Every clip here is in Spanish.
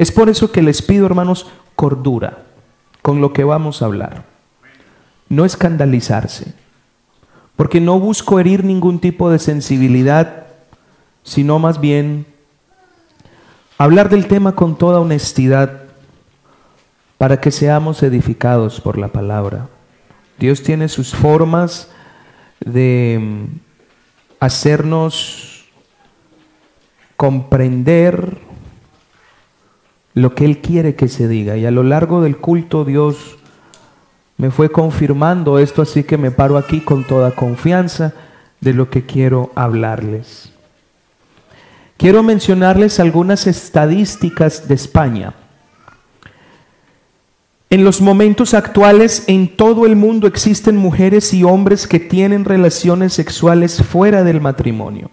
Es por eso que les pido, hermanos, cordura con lo que vamos a hablar. No escandalizarse, porque no busco herir ningún tipo de sensibilidad, sino más bien hablar del tema con toda honestidad para que seamos edificados por la palabra. Dios tiene sus formas de mm, hacernos comprender lo que Él quiere que se diga. Y a lo largo del culto Dios me fue confirmando esto, así que me paro aquí con toda confianza de lo que quiero hablarles. Quiero mencionarles algunas estadísticas de España. En los momentos actuales en todo el mundo existen mujeres y hombres que tienen relaciones sexuales fuera del matrimonio,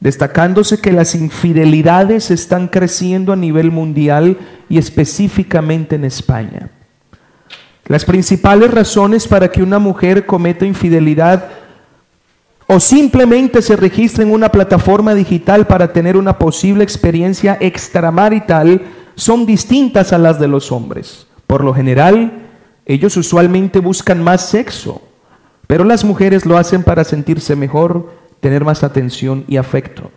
destacándose que las infidelidades están creciendo a nivel mundial y específicamente en España. Las principales razones para que una mujer cometa infidelidad o simplemente se registre en una plataforma digital para tener una posible experiencia extramarital son distintas a las de los hombres. Por lo general, ellos usualmente buscan más sexo, pero las mujeres lo hacen para sentirse mejor, tener más atención y afecto.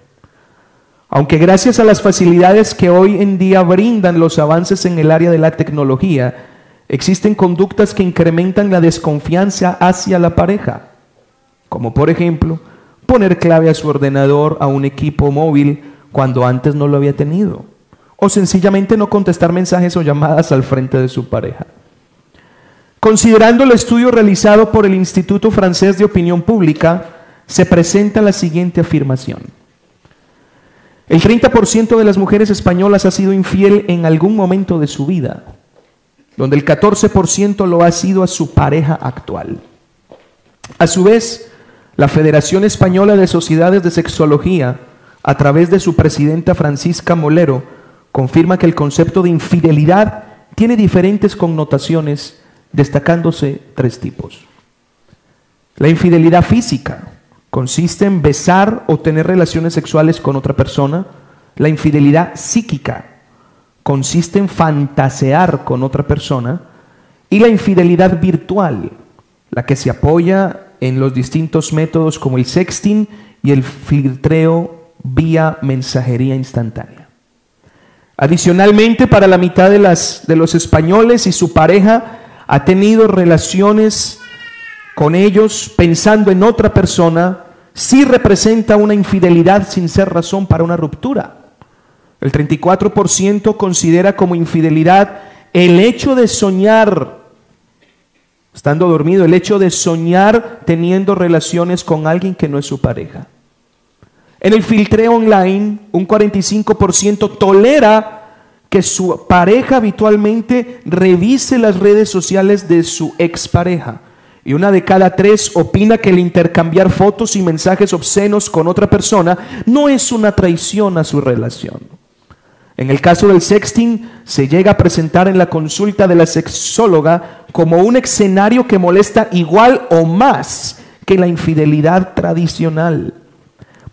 Aunque gracias a las facilidades que hoy en día brindan los avances en el área de la tecnología, existen conductas que incrementan la desconfianza hacia la pareja, como por ejemplo poner clave a su ordenador a un equipo móvil cuando antes no lo había tenido o sencillamente no contestar mensajes o llamadas al frente de su pareja. Considerando el estudio realizado por el Instituto Francés de Opinión Pública, se presenta la siguiente afirmación. El 30% de las mujeres españolas ha sido infiel en algún momento de su vida, donde el 14% lo ha sido a su pareja actual. A su vez, la Federación Española de Sociedades de Sexología, a través de su presidenta Francisca Molero, confirma que el concepto de infidelidad tiene diferentes connotaciones, destacándose tres tipos. La infidelidad física consiste en besar o tener relaciones sexuales con otra persona. La infidelidad psíquica consiste en fantasear con otra persona. Y la infidelidad virtual, la que se apoya en los distintos métodos como el sexting y el filtreo vía mensajería instantánea. Adicionalmente, para la mitad de, de los españoles y su pareja ha tenido relaciones con ellos pensando en otra persona, sí representa una infidelidad sin ser razón para una ruptura. El 34% considera como infidelidad el hecho de soñar, estando dormido, el hecho de soñar teniendo relaciones con alguien que no es su pareja. En el filtreo online, un 45% tolera que su pareja habitualmente revise las redes sociales de su expareja. Y una de cada tres opina que el intercambiar fotos y mensajes obscenos con otra persona no es una traición a su relación. En el caso del sexting, se llega a presentar en la consulta de la sexóloga como un escenario que molesta igual o más que la infidelidad tradicional.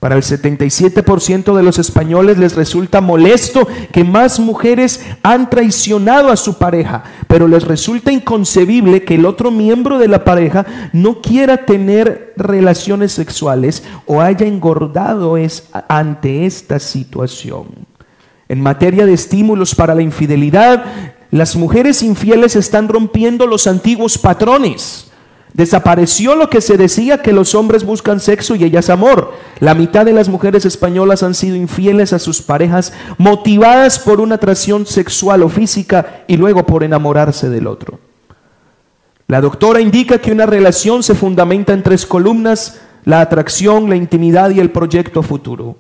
Para el 77% de los españoles les resulta molesto que más mujeres han traicionado a su pareja, pero les resulta inconcebible que el otro miembro de la pareja no quiera tener relaciones sexuales o haya engordado ante esta situación. En materia de estímulos para la infidelidad, las mujeres infieles están rompiendo los antiguos patrones Desapareció lo que se decía que los hombres buscan sexo y ellas amor. La mitad de las mujeres españolas han sido infieles a sus parejas motivadas por una atracción sexual o física y luego por enamorarse del otro. La doctora indica que una relación se fundamenta en tres columnas, la atracción, la intimidad y el proyecto futuro.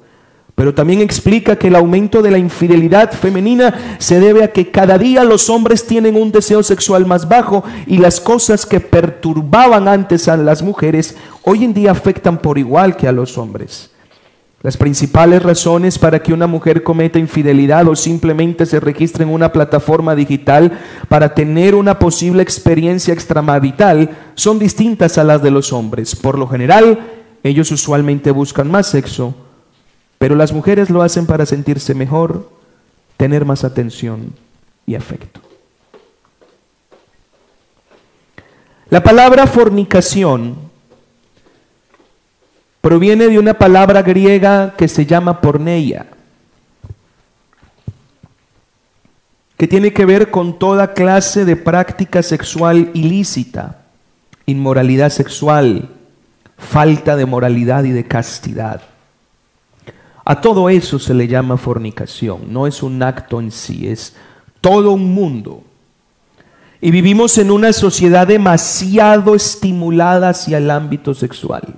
Pero también explica que el aumento de la infidelidad femenina se debe a que cada día los hombres tienen un deseo sexual más bajo y las cosas que perturbaban antes a las mujeres hoy en día afectan por igual que a los hombres. Las principales razones para que una mujer cometa infidelidad o simplemente se registre en una plataforma digital para tener una posible experiencia extramarital son distintas a las de los hombres. Por lo general, ellos usualmente buscan más sexo pero las mujeres lo hacen para sentirse mejor, tener más atención y afecto. La palabra fornicación proviene de una palabra griega que se llama porneia, que tiene que ver con toda clase de práctica sexual ilícita, inmoralidad sexual, falta de moralidad y de castidad. A todo eso se le llama fornicación, no es un acto en sí, es todo un mundo. Y vivimos en una sociedad demasiado estimulada hacia el ámbito sexual,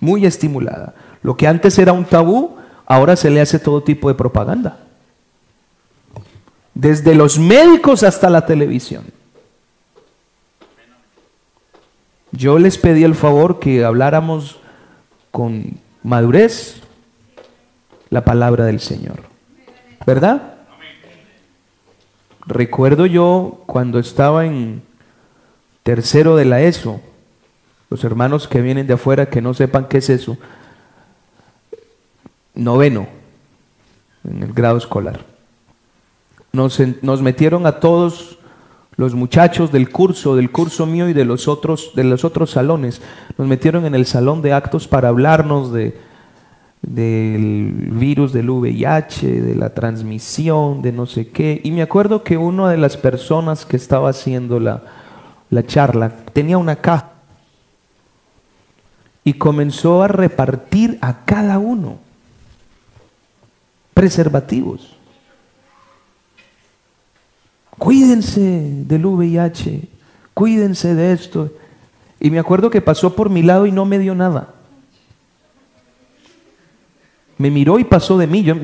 muy estimulada. Lo que antes era un tabú, ahora se le hace todo tipo de propaganda. Desde los médicos hasta la televisión. Yo les pedí el favor que habláramos con madurez la palabra del Señor. ¿Verdad? Recuerdo yo cuando estaba en tercero de la ESO, los hermanos que vienen de afuera que no sepan qué es eso, noveno, en el grado escolar. Nos, nos metieron a todos los muchachos del curso, del curso mío y de los otros, de los otros salones, nos metieron en el salón de actos para hablarnos de, del virus del VIH, de la transmisión, de no sé qué. Y me acuerdo que una de las personas que estaba haciendo la, la charla tenía una caja y comenzó a repartir a cada uno preservativos. Cuídense del VIH, cuídense de esto. Y me acuerdo que pasó por mi lado y no me dio nada. Me miró y pasó de mí. Yo,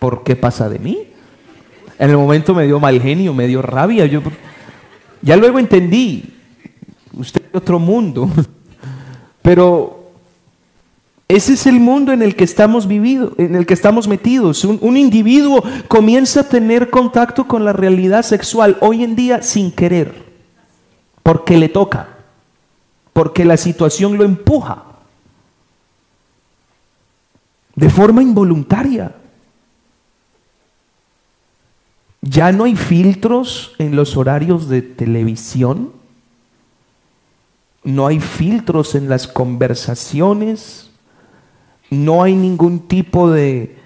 ¿Por qué pasa de mí? En el momento me dio mal genio, me dio rabia. Yo, ya luego entendí, usted es otro mundo. Pero ese es el mundo en el que estamos vividos, en el que estamos metidos. Un, individuo comienza a tener contacto con la realidad sexual hoy en día sin querer, porque le toca, porque la situación lo empuja de forma involuntaria. Ya no hay filtros en los horarios de televisión, no hay filtros en las conversaciones, no hay ningún tipo de,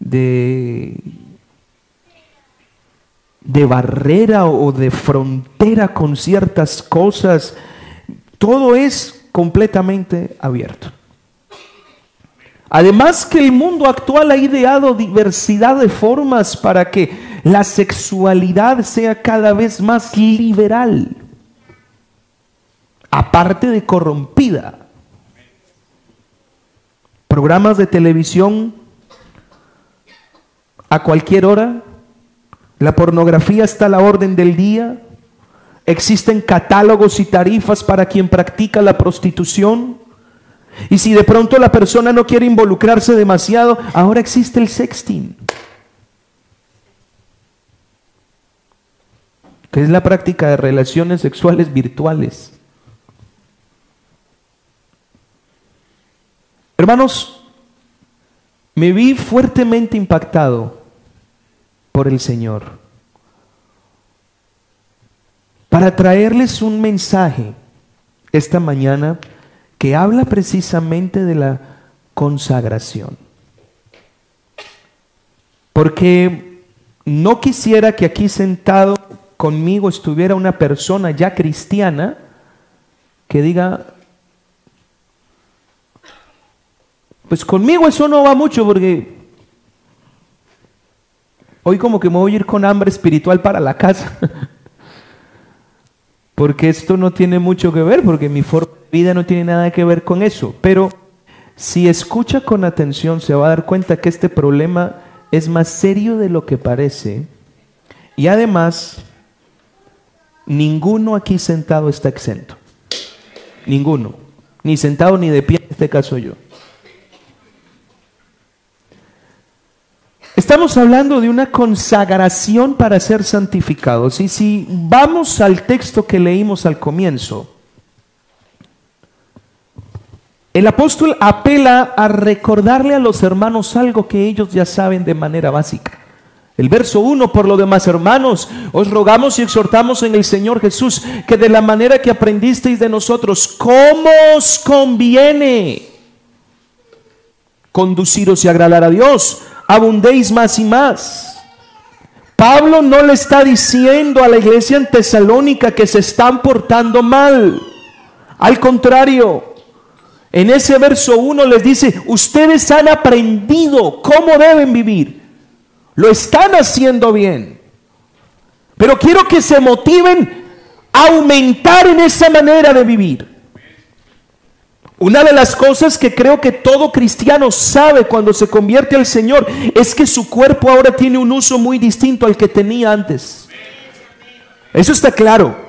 de, barrera o de frontera con ciertas cosas. Todo es completamente abierto. Además que el mundo actual ha ideado diversidad de formas para que la sexualidad sea cada vez más liberal, aparte de corrompida. Programas de televisión a cualquier hora, la pornografía está a la orden del día, existen catálogos y tarifas para quien practica la prostitución, y si de pronto la persona no quiere involucrarse demasiado, ahora existe el sexting. que es la práctica de relaciones sexuales virtuales. Hermanos, me vi fuertemente impactado por el Señor para traerles un mensaje esta mañana que habla precisamente de la consagración. Porque no quisiera que aquí sentado conmigo estuviera una persona ya cristiana que diga, pues conmigo eso no va mucho porque hoy como que me voy a ir con hambre espiritual para la casa. porque esto no tiene mucho que ver, porque mi forma vida no tiene nada que ver con eso, pero si escucha con atención se va a dar cuenta que este problema es más serio de lo que parece y además ninguno aquí sentado está exento. Ninguno. Ni sentado ni de pie, en este caso yo. Estamos hablando de una consagración para ser santificados. Y si vamos al texto que leímos al comienzo, el apóstol apela a recordarle a los hermanos algo que ellos ya saben de manera básica. El verso 1, por lo demás, hermanos, os rogamos y exhortamos en el Señor Jesús que de la manera que aprendisteis de nosotros, ¿cómo os conviene conduciros y agradar a Dios? Abundéis más y más. Pablo no le está diciendo a la iglesia en Tesalónica que se están portando mal. Al contrario, en ese verso 1 les dice, ustedes han aprendido cómo deben vivir. Lo están haciendo bien. Pero quiero que se motiven a aumentar en esa manera de vivir. Una de las cosas que creo que todo cristiano sabe cuando se convierte al Señor es que su cuerpo ahora tiene un uso muy distinto al que tenía antes. Eso está claro.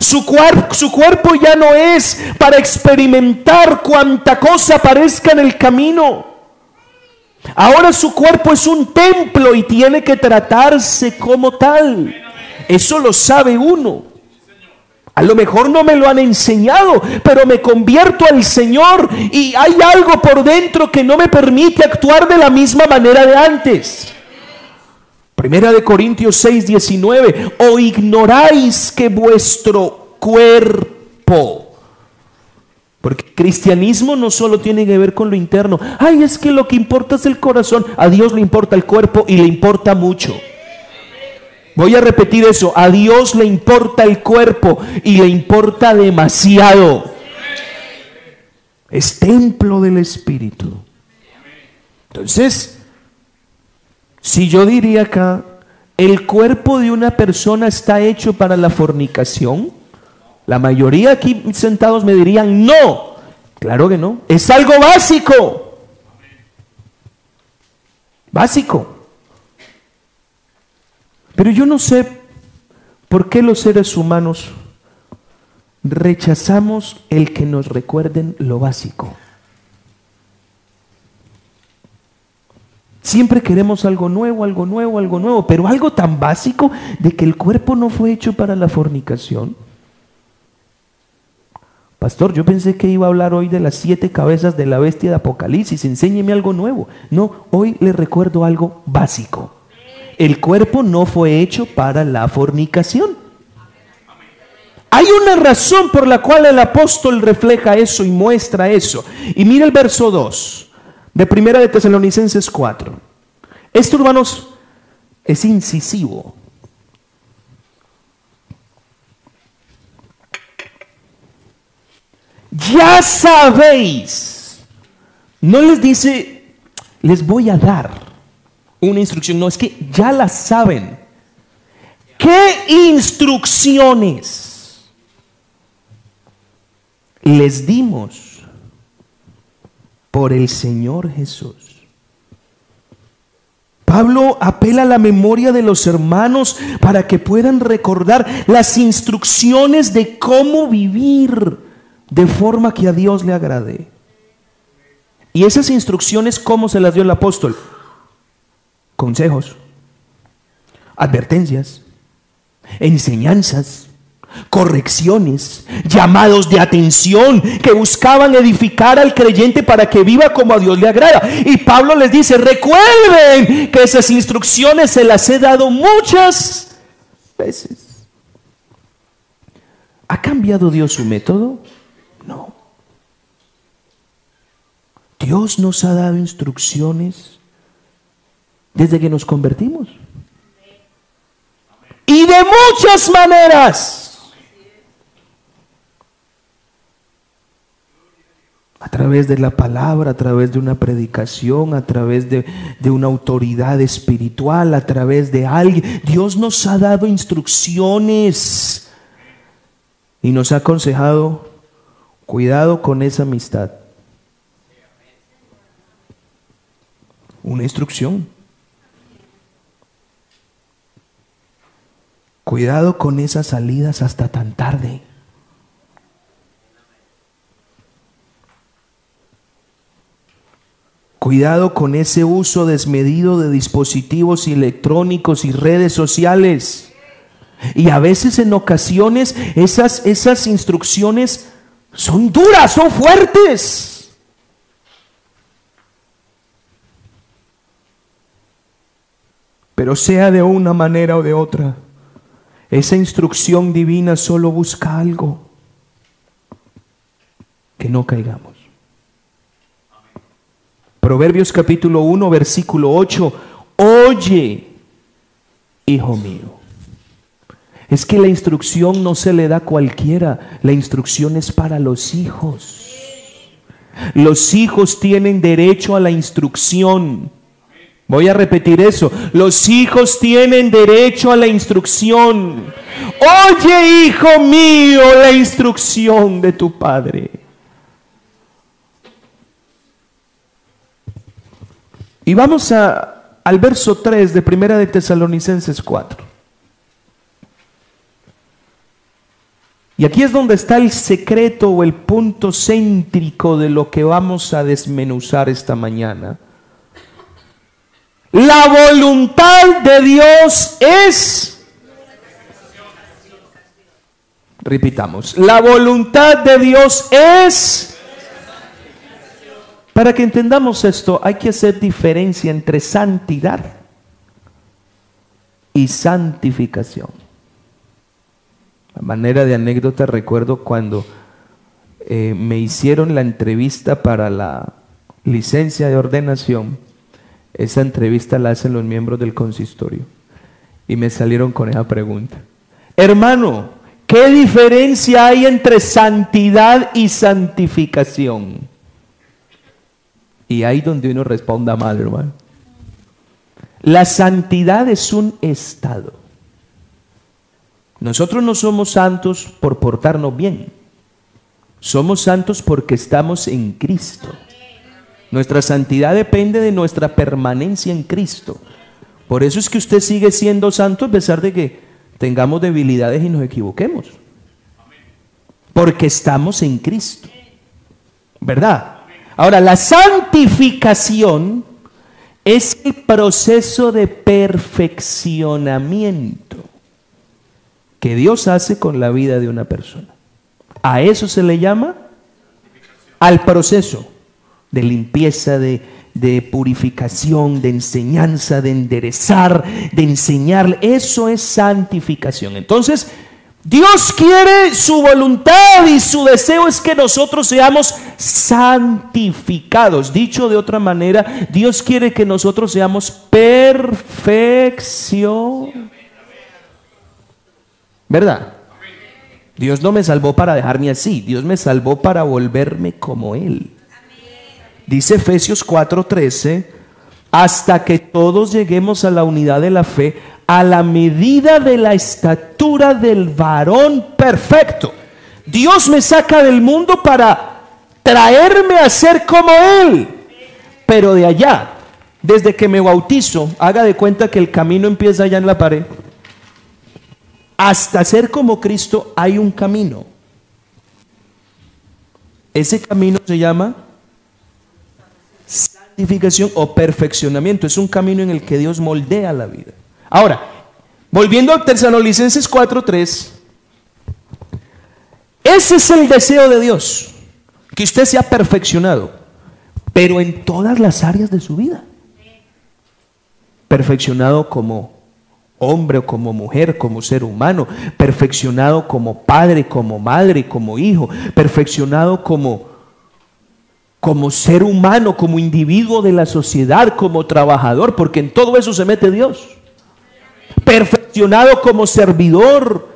Su, su cuerpo ya no es para experimentar cuanta cosa aparezca en el camino. Ahora su cuerpo es un templo y tiene que tratarse como tal. Eso lo sabe uno. A lo mejor no me lo han enseñado, pero me convierto al Señor y hay algo por dentro que no me permite actuar de la misma manera de antes. Primera de Corintios 6, 19. O ignoráis que vuestro cuerpo porque cristianismo no solo tiene que ver con lo interno. Ay, es que lo que importa es el corazón. A Dios le importa el cuerpo y le importa mucho. Voy a repetir eso. A Dios le importa el cuerpo y le importa demasiado. Es templo del Espíritu. Entonces, si yo diría acá, el cuerpo de una persona está hecho para la fornicación, la mayoría aquí sentados me dirían, no, claro que no, es algo básico. Básico. Pero yo no sé por qué los seres humanos rechazamos el que nos recuerden lo básico. Siempre queremos algo nuevo, algo nuevo, algo nuevo, pero algo tan básico de que el cuerpo no fue hecho para la fornicación. Pastor, yo pensé que iba a hablar hoy de las siete cabezas de la bestia de Apocalipsis. Enséñeme algo nuevo. No, hoy le recuerdo algo básico. El cuerpo no fue hecho para la fornicación. Hay una razón por la cual el apóstol refleja eso y muestra eso. Y mira el verso 2 de Primera de Tesalonicenses 4. Esto, hermanos, es incisivo. ya sabéis. No les dice, les voy a dar una instrucción, no, es que ya la saben. ¿Qué instrucciones les dimos por el Señor Jesús? Pablo apela a la memoria de los hermanos para que puedan recordar las instrucciones de cómo vivir de forma que a Dios le agrade. Y esas instrucciones, ¿cómo se las dio el apóstol? Consejos, advertencias, enseñanzas, correcciones, llamados de atención que buscaban edificar al creyente para que viva como a Dios le agrada. Y Pablo les dice, recuerden que esas instrucciones se las he dado muchas veces. ¿Ha cambiado Dios su método? No. Dios nos ha dado instrucciones desde que nos convertimos. Y de muchas maneras. A través de la palabra, a través de una predicación, a través de, una autoridad espiritual, a través de alguien. Dios nos ha dado instrucciones y nos ha aconsejado Cuidado con esa amistad. Una instrucción. Cuidado con esas salidas hasta tan tarde. Cuidado con ese uso desmedido de dispositivos electrónicos y redes sociales. Y a veces en ocasiones esas, esas instrucciones son duras, son fuertes. Pero sea de una manera o de otra, esa instrucción divina solo busca algo, que no caigamos. Proverbios capítulo 1, versículo 8, oye, hijo mío. Es que la instrucción no se le da a cualquiera, la instrucción es para los hijos. Los hijos tienen derecho a la instrucción. Voy a repetir eso. Los hijos tienen derecho a la instrucción. Oye, hijo mío, la instrucción de tu padre. Y vamos a, al verso 3 de Primera de Tesalonicenses 4. Y aquí es donde está el secreto o el punto céntrico de lo que vamos a desmenuzar esta mañana. La voluntad de Dios es... Repitamos, la voluntad de Dios es... Para que entendamos esto, hay que hacer diferencia entre santidad y santificación. A manera de anécdota, recuerdo cuando eh, me hicieron la entrevista para la licencia de ordenación esa entrevista la hacen los miembros del consistorio. Y me salieron con esa pregunta. Hermano, ¿qué diferencia hay entre santidad y santificación? Y ahí donde uno responda mal, hermano. La santidad es un estado. Nosotros no somos santos por portarnos bien. Somos santos porque estamos en Cristo. Nuestra santidad depende de nuestra permanencia en Cristo. Por eso es que usted sigue siendo santo a pesar de que tengamos debilidades y nos equivoquemos. Porque estamos en Cristo. ¿Verdad? Ahora, la santificación es el proceso de perfeccionamiento que Dios hace con la vida de una persona. A eso se le llama al proceso de limpieza, de, purificación, de enseñanza, de enderezar, de enseñar. Eso es santificación. Entonces, Dios quiere su voluntad y su deseo es que nosotros seamos santificados. Dicho de otra manera, Dios quiere que nosotros seamos perfección. ¿Verdad? Dios no me salvó para dejarme así, Dios me salvó para volverme como Él. Dice Efesios 4:13, hasta que todos lleguemos a la unidad de la fe, a la medida de la estatura del varón perfecto. Dios me saca del mundo para traerme a ser como Él. Pero de allá, desde que me bautizo, haga de cuenta que el camino empieza allá en la pared. Hasta ser como Cristo hay un camino. Ese camino se llama santificación o perfeccionamiento. Es un camino en el que Dios moldea la vida. Ahora, volviendo a Tesalonicenses 4:3, ese es el deseo de Dios, que usted sea perfeccionado, pero en todas las áreas de su vida. Perfeccionado como hombre o como mujer, como ser humano, perfeccionado como padre, como madre, como hijo, perfeccionado como como ser humano, como individuo de la sociedad, como trabajador, porque en todo eso se mete Dios. Perfeccionado como servidor.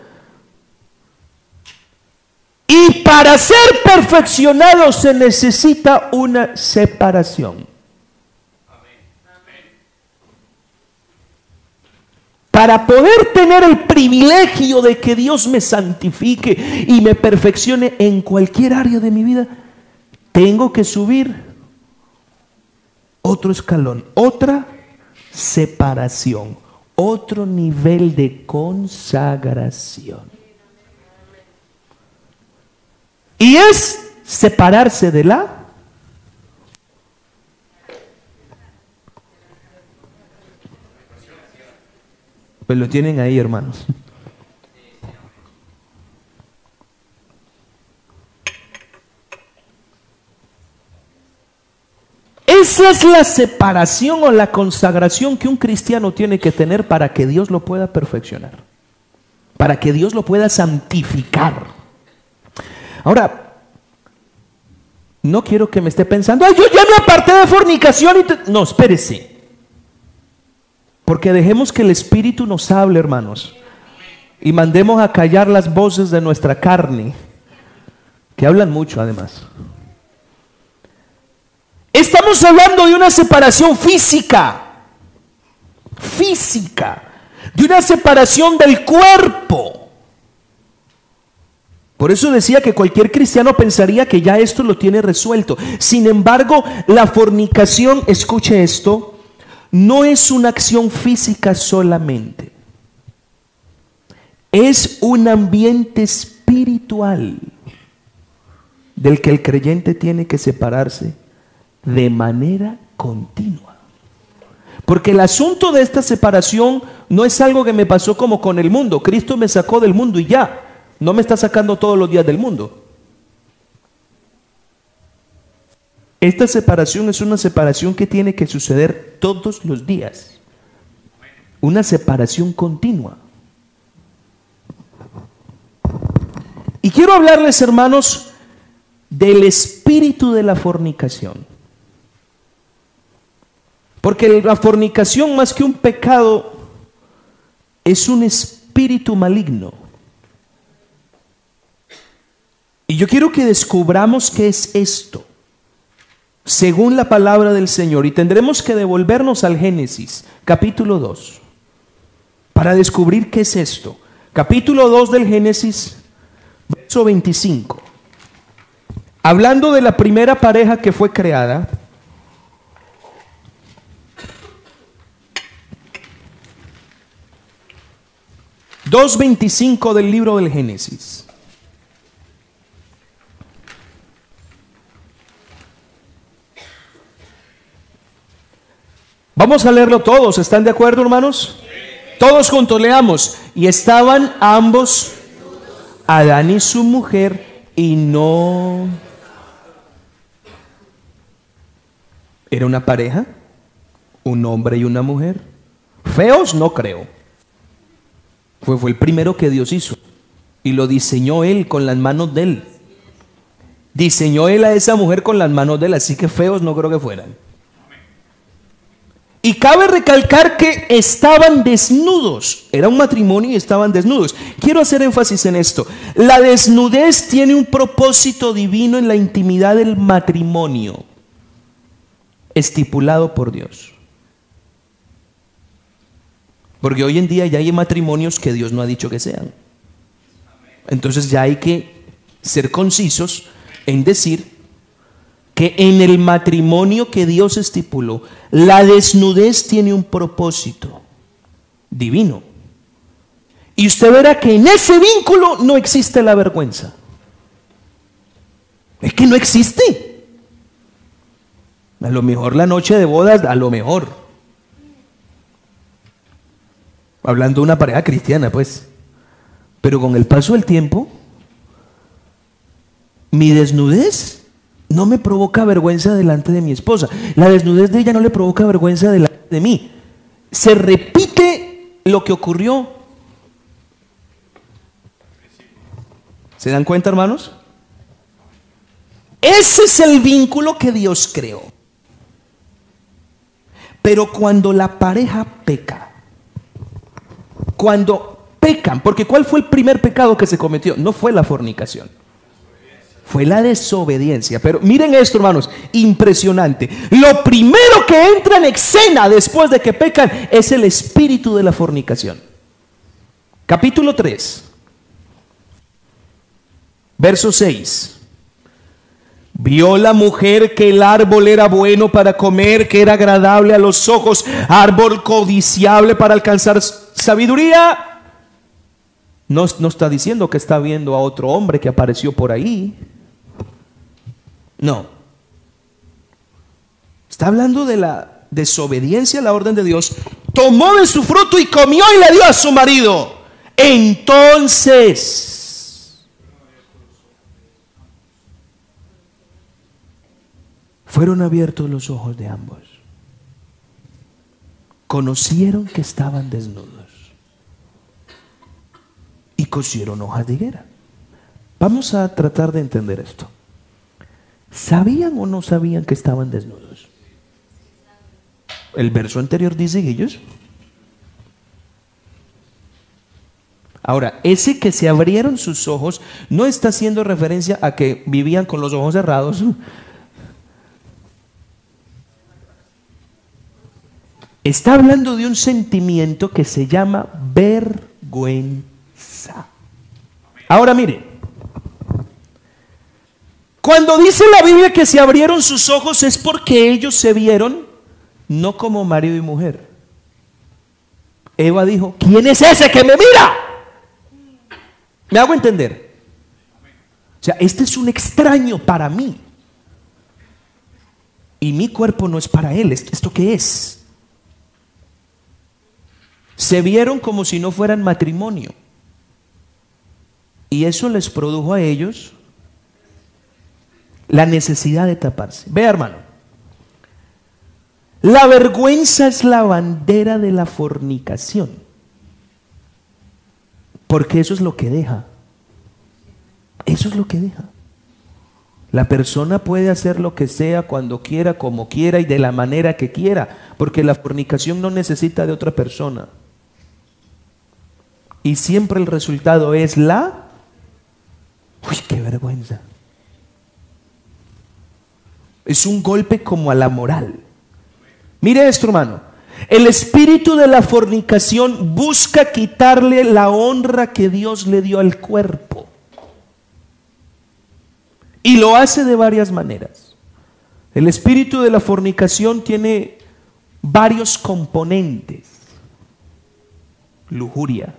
Y para ser perfeccionado se necesita una separación. Para poder tener el privilegio de que Dios me santifique y me perfeccione en cualquier área de mi vida, tengo que subir otro escalón, otra separación, otro nivel de consagración. Y es separarse de la Pues lo tienen ahí, hermanos. Esa es la separación o la consagración que un cristiano tiene que tener para que Dios lo pueda perfeccionar, para que Dios lo pueda santificar. Ahora, no quiero que me esté pensando, ay, yo ya me aparté de fornicación y no, espérese. Porque dejemos que el Espíritu nos hable, hermanos, y mandemos a callar las voces de nuestra carne, que hablan mucho además. Estamos hablando de una separación física, física, de una separación del cuerpo. Por eso decía que cualquier cristiano pensaría que ya esto lo tiene resuelto. Sin embargo, la fornicación, escuche esto, no es una acción física solamente. Es un ambiente espiritual del que el creyente tiene que separarse de manera continua. Porque el asunto de esta separación no es algo que me pasó como con el mundo. Cristo me sacó del mundo y ya. No me está sacando todos los días del mundo. Esta separación es una separación que tiene que suceder todos los días. Una separación continua. Y quiero hablarles, hermanos, del espíritu de la fornicación. Porque la fornicación más que un pecado es un espíritu maligno. Y yo quiero que descubramos qué es esto, según la palabra del Señor. Y tendremos que devolvernos al Génesis, capítulo 2, para descubrir qué es esto. Capítulo 2 del Génesis, verso 25. Hablando de la primera pareja que fue creada, 2.25 del libro del Génesis. Vamos a leerlo todos, ¿están de acuerdo hermanos? Todos juntos leamos. Y estaban ambos, Adán y su mujer, y no... ¿Era una pareja? ¿Un hombre y una mujer? Feos no creo. Fue, el primero que Dios hizo. Y lo diseñó Él con las manos de Él. Diseñó Él a esa mujer con las manos de Él, así que feos no creo que fueran. Y cabe recalcar que estaban desnudos. Era un matrimonio y estaban desnudos. Quiero hacer énfasis en esto. La desnudez tiene un propósito divino en la intimidad del matrimonio, estipulado por Dios. Porque hoy en día ya hay matrimonios que Dios no ha dicho que sean. Entonces ya hay que ser concisos en decir que en el matrimonio que Dios estipuló, la desnudez tiene un propósito divino. Y usted verá que en ese vínculo no existe la vergüenza. Es que no existe. A lo mejor la noche de bodas, a lo mejor. Hablando de una pareja cristiana, pues. Pero con el paso del tiempo, mi desnudez no me provoca vergüenza delante de mi esposa. La desnudez de ella no le provoca vergüenza delante de mí. Se repite lo que ocurrió. ¿Se dan cuenta, hermanos? Ese es el vínculo que Dios creó. Pero cuando la pareja peca, cuando pecan, porque ¿cuál fue el primer pecado que se cometió? No fue la fornicación. Fue la desobediencia. Pero miren esto, hermanos, impresionante. Lo primero que entra en escena después de que pecan es el espíritu de la fornicación. Capítulo 3, verso 6. Vio la mujer que el árbol era bueno para comer, que era agradable a los ojos, árbol codiciable para alcanzar sabiduría. No, no está diciendo que está viendo a otro hombre que apareció por ahí. No. Está hablando de la desobediencia a la orden de Dios. Tomó de su fruto y comió y le dio a su marido. Entonces fueron abiertos los ojos de ambos. Conocieron que estaban desnudos y cosieron hojas de higuera. Vamos a tratar de entender esto. ¿Sabían o no sabían que estaban desnudos? El verso anterior dice que ellos. Ahora, ese que se abrieron sus ojos no está haciendo referencia a que vivían con los ojos cerrados Está hablando de un sentimiento que se llama vergüenza. Ahora mire, cuando dice la Biblia que se abrieron sus ojos es porque ellos se vieron no como marido y mujer. Eva dijo, ¿quién es ese que me mira? ¿Me hago entender? O sea, este es un extraño para mí. Y mi cuerpo no es para él. ¿Esto qué es? se vieron como si no fueran matrimonio. Y eso les produjo a ellos la necesidad de taparse. Vea, hermano. La vergüenza es la bandera de la fornicación. Porque eso es lo que deja. Eso es lo que deja. La persona puede hacer lo que sea, cuando quiera, como quiera y de la manera que quiera. Porque la fornicación no necesita de otra persona. Y siempre el resultado es la... Uy, qué vergüenza. Es un golpe como a la moral. Mire esto, hermano. El espíritu de la fornicación busca quitarle la honra que Dios le dio al cuerpo. Y lo hace de varias maneras. El espíritu de la fornicación tiene varios componentes. Lujuria,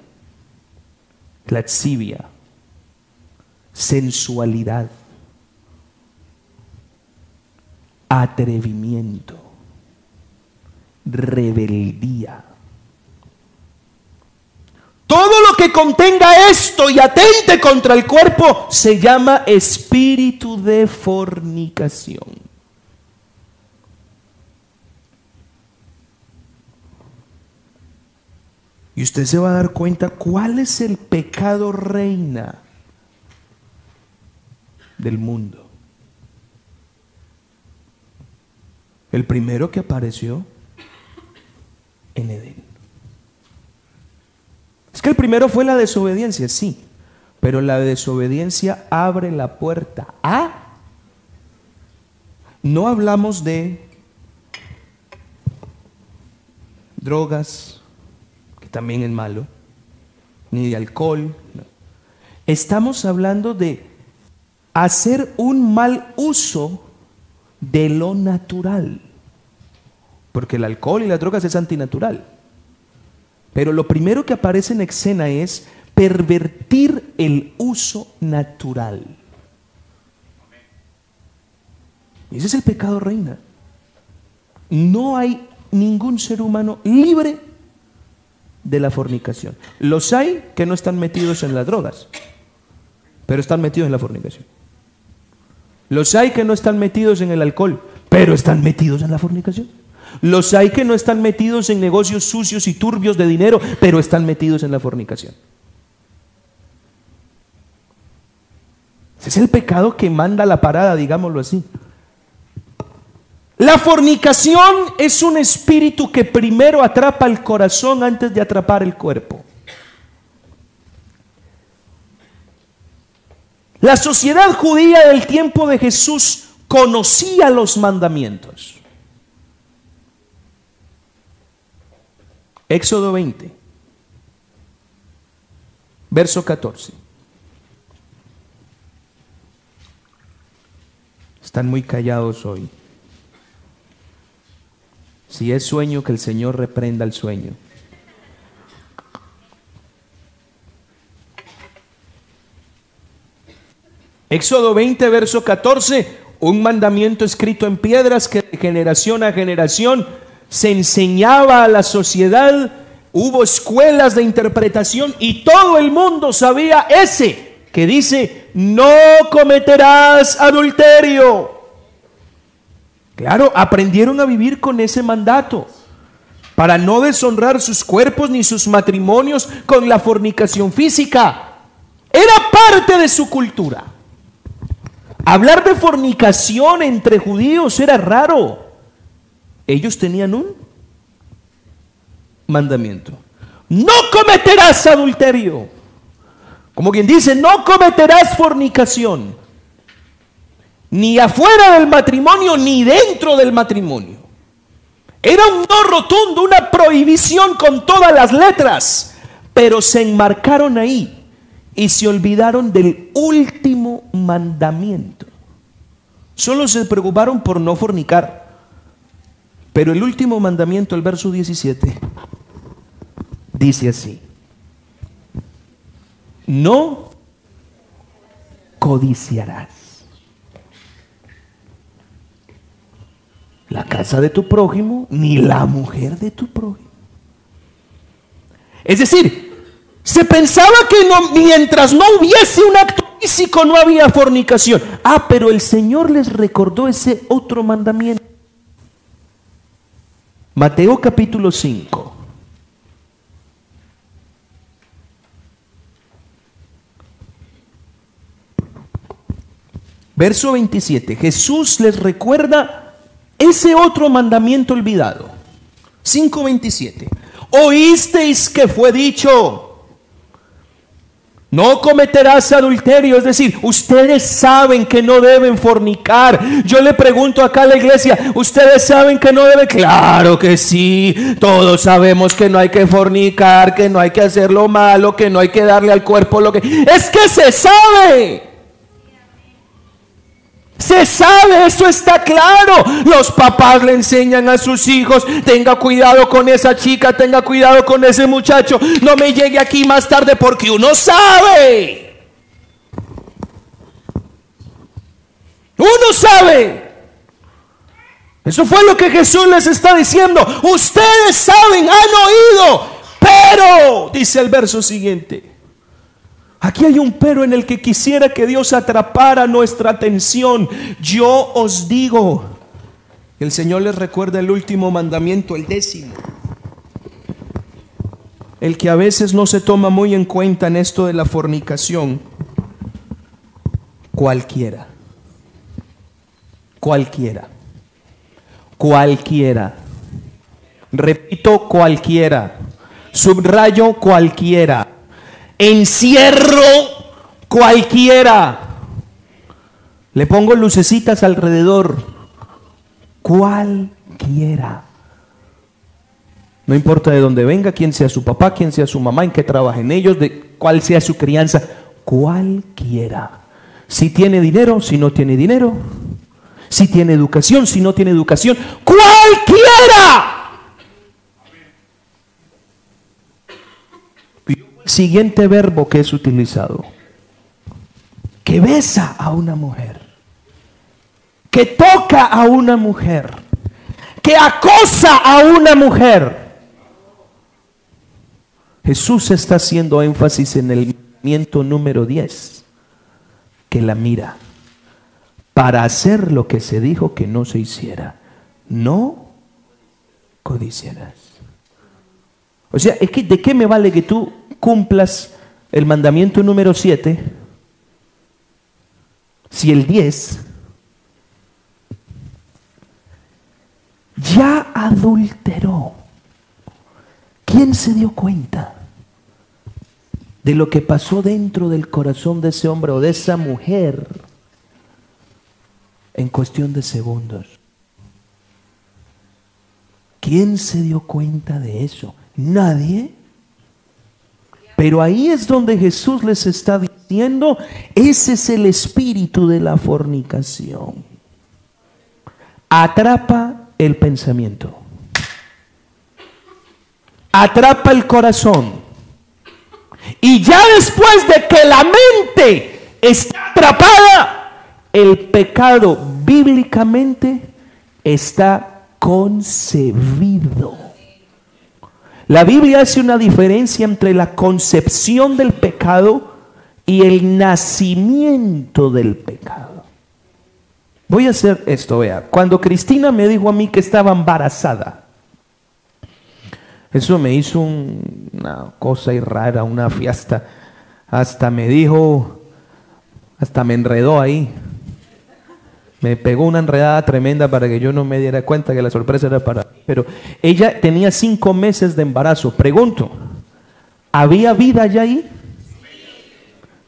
laxivia, sensualidad, atrevimiento, rebeldía. Todo lo que contenga esto y atente contra el cuerpo se llama espíritu de fornicación. Y usted se va a dar cuenta cuál es el pecado reina del mundo. El primero que apareció en Edén. Es que el primero fue la desobediencia, sí, pero la desobediencia abre la puerta a... No hablamos de drogas, también es malo, ni de alcohol. Estamos hablando de hacer un mal uso de lo natural. Porque el alcohol y las drogas es antinatural. Pero lo primero que aparece en escena es pervertir el uso natural. Y ese es el pecado reina. No hay ningún ser humano libre de la fornicación. Los hay que no están metidos en las drogas, pero están metidos en la fornicación. Los hay que no están metidos en el alcohol, pero están metidos en la fornicación. Los hay que no están metidos en negocios sucios y turbios de dinero, pero están metidos en la fornicación. Ese es el pecado que manda la parada, digámoslo así. La fornicación es un espíritu que primero atrapa el corazón antes de atrapar el cuerpo. La sociedad judía del tiempo de Jesús conocía los mandamientos. Éxodo 20, verso 14. Están muy callados hoy. Si es sueño, que el Señor reprenda el sueño. Éxodo 20, verso 14, un mandamiento escrito en piedras que de generación a generación se enseñaba a la sociedad, hubo escuelas de interpretación y todo el mundo sabía ese que dice, no cometerás adulterio. Claro, aprendieron a vivir con ese mandato para no deshonrar sus cuerpos ni sus matrimonios con la fornicación física. Era parte de su cultura. Hablar de fornicación entre judíos era raro. Ellos tenían un mandamiento. No cometerás adulterio. Como quien dice, no cometerás fornicación. Ni afuera del matrimonio, ni dentro del matrimonio. Era un no rotundo, una prohibición con todas las letras. Pero se enmarcaron ahí y se olvidaron del último mandamiento. Solo se preocuparon por no fornicar. Pero el último mandamiento, el verso 17, dice así. No codiciarás la casa de tu prójimo ni la mujer de tu prójimo. Es decir, se pensaba que mientras no hubiese un acto físico no había fornicación. Ah, pero el Señor les recordó ese otro mandamiento. Mateo capítulo 5. Verso 27. Jesús les recuerda ese otro mandamiento olvidado. 5.27. Oísteis que fue dicho no cometerás adulterio, es decir, ustedes saben que no deben fornicar. Yo le pregunto acá a la iglesia, ¿ustedes saben que no deben? Claro que sí, todos sabemos que no hay que fornicar, que no hay que hacer lo malo, que no hay que darle al cuerpo lo que... Es que se sabe. Se sabe, eso está claro. Los papás le enseñan a sus hijos, tenga cuidado con esa chica, tenga cuidado con ese muchacho, no me llegue aquí más tarde porque uno sabe. Uno sabe. Eso fue lo que Jesús les está diciendo. Ustedes saben, han oído, pero, dice el verso siguiente, Aquí hay un pero en el que quisiera que Dios atrapara nuestra atención. Yo os digo, el Señor les recuerda el último mandamiento, el décimo. El que a veces no se toma muy en cuenta en esto de la fornicación. Cualquiera. Cualquiera. Cualquiera. Repito, cualquiera. Subrayo cualquiera encierro cualquiera. Le pongo lucecitas alrededor. Cualquiera. No importa de dónde venga, quién sea su papá, quién sea su mamá, en qué trabajen ellos, de cuál sea su crianza. Cualquiera. Si tiene dinero, si no tiene dinero. Si tiene educación, si no tiene educación. Cualquiera. Siguiente verbo que es utilizado. Que besa a una mujer. Que toca a una mujer. Que acosa a una mujer. Jesús está haciendo énfasis en el mandamiento número 10. Que la mira. Para hacer lo que se dijo que no se hiciera. No codiciarás. O sea, es que ¿de qué me vale que tú cumplas el mandamiento número 7, si el 10 ya adulteró, ¿quién se dio cuenta de lo que pasó dentro del corazón de ese hombre o de esa mujer en cuestión de segundos? ¿Quién se dio cuenta de eso? Nadie. Pero ahí es donde Jesús les está diciendo, ese es el espíritu de la fornicación. Atrapa el pensamiento. Atrapa el corazón. Y ya después de que la mente está atrapada, el pecado bíblicamente está concebido. La Biblia hace una diferencia entre la concepción del pecado y el nacimiento del pecado. Voy a hacer esto, vea. Cuando Cristina me dijo a mí que estaba embarazada, eso me hizo una cosa rara, una fiesta. Hasta me dijo, hasta me enredó ahí. Me pegó una enredada tremenda para que yo no me diera cuenta que la sorpresa era para mí. Pero ella tenía cinco meses de embarazo. Pregunto, ¿había vida allá ahí?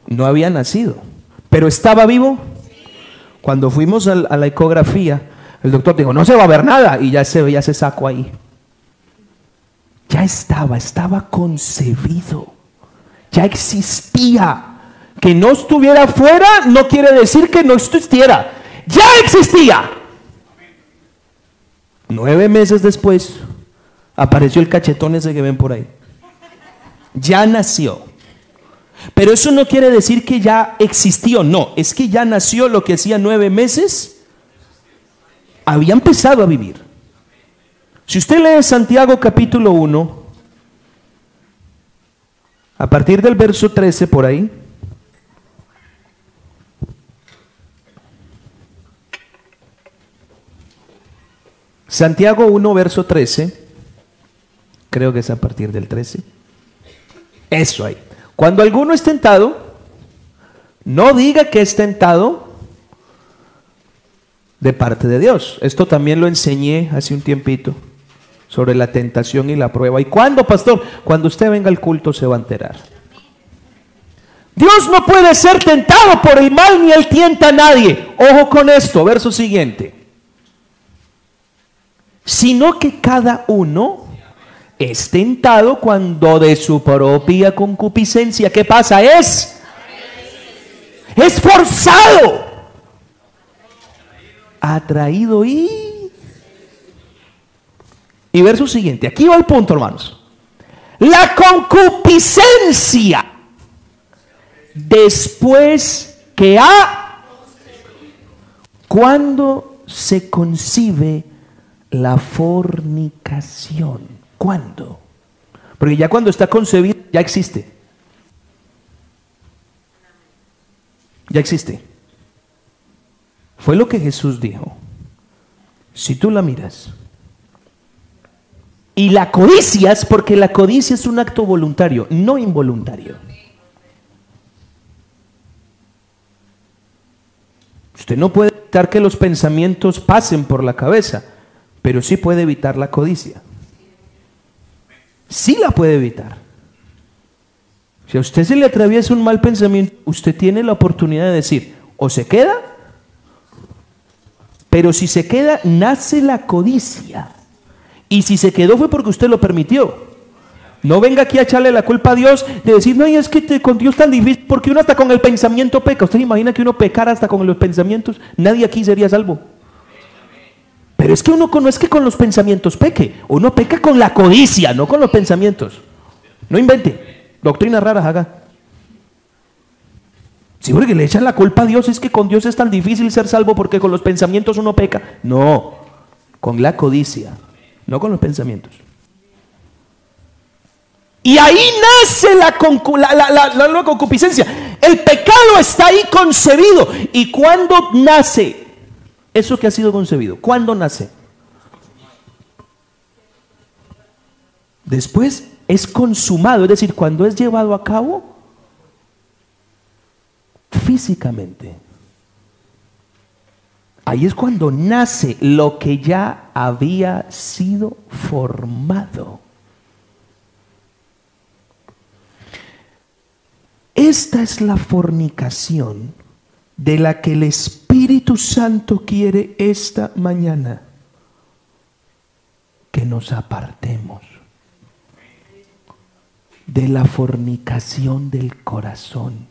No había nacido. ¿Pero estaba vivo? Cuando fuimos a la ecografía, el doctor dijo, no se va a ver nada. Y ya se veía ese saco ahí. Ya estaba, estaba concebido. Ya existía. Que no estuviera fuera no quiere decir que no existiera ya existía. Nueve meses después apareció el cachetón ese que ven por ahí. Ya nació. Pero eso no quiere decir que ya existió, no, es que ya nació lo que hacía nueve meses, había empezado a vivir. Si usted lee Santiago capítulo 1, a partir del verso 13 por ahí, Santiago 1, verso 13, creo que es a partir del 13. Eso ahí. Cuando alguno es tentado, no diga que es tentado de parte de Dios. Esto también lo enseñé hace un tiempito sobre la tentación y la prueba. ¿Y cuándo, pastor? Cuando usted venga al culto se va a enterar. Dios no puede ser tentado por el mal ni él tienta a nadie. Ojo con esto, verso siguiente sino que cada uno es tentado cuando de su propia concupiscencia, ¿qué pasa? Es esforzado, atraído y... Y verso siguiente, aquí va el punto, hermanos. La concupiscencia, después que ha, cuando se concibe la fornicación. ¿Cuándo? Porque ya cuando está concebido, ya existe. Ya existe. Fue lo que Jesús dijo. Si tú la miras y la codicias, porque la codicia es un acto voluntario, no involuntario. Usted no puede evitar que los pensamientos pasen por la cabeza, pero sí puede evitar la codicia. Sí la puede evitar. Si a usted se le atraviesa un mal pensamiento, usted tiene la oportunidad de decir, o se queda, pero si se queda, nace la codicia. Y si se quedó fue porque usted lo permitió. No venga aquí a echarle la culpa a Dios de decir, no, es que con Dios tan difícil, porque uno hasta con el pensamiento peca. ¿Usted imagina que uno pecara hasta con los pensamientos? Nadie aquí sería salvo. Pero es que uno no es que con los pensamientos peque, uno peca con la codicia, no con los pensamientos. No invente, doctrinas raras haga. Si que le echan la culpa a Dios, es que con Dios es tan difícil ser salvo porque con los pensamientos uno peca. No, con la codicia, no con los pensamientos. Y ahí nace la, la, concupiscencia. El pecado está ahí concebido. ¿Y cuando nace? Eso que ha sido concebido, ¿cuándo nace? Después es consumado, es decir, cuando es llevado a cabo físicamente. Ahí es cuando nace lo que ya había sido formado. Esta es la fornicación de la que el Espíritu Santo quiere esta mañana que nos apartemos de la fornicación del corazón.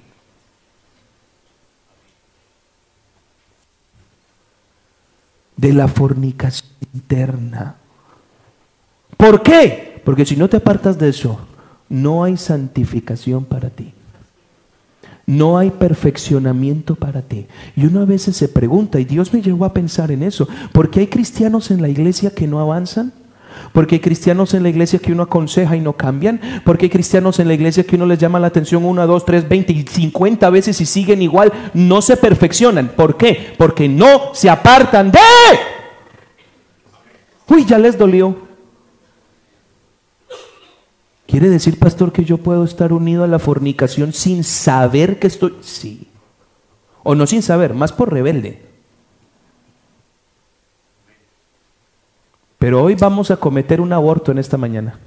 De la fornicación interna. ¿Por qué? Porque si no te apartas de eso, no hay santificación para ti. No hay perfeccionamiento para ti. Y uno a veces se pregunta, y Dios me llevó a pensar en eso, ¿por qué hay cristianos en la iglesia que no avanzan? Porque hay cristianos en la iglesia que uno aconseja y no cambian. Porque hay cristianos en la iglesia que uno les llama la atención una, dos, tres, veinte y cincuenta veces y siguen igual. No se perfeccionan. ¿Por qué? Porque no se apartan de... Uy, ya les dolió. ¿Quiere decir, pastor, que yo puedo estar unido a la fornicación sin saber que estoy... Sí. O no sin saber, más por rebelde. Pero hoy vamos a cometer un aborto en esta mañana.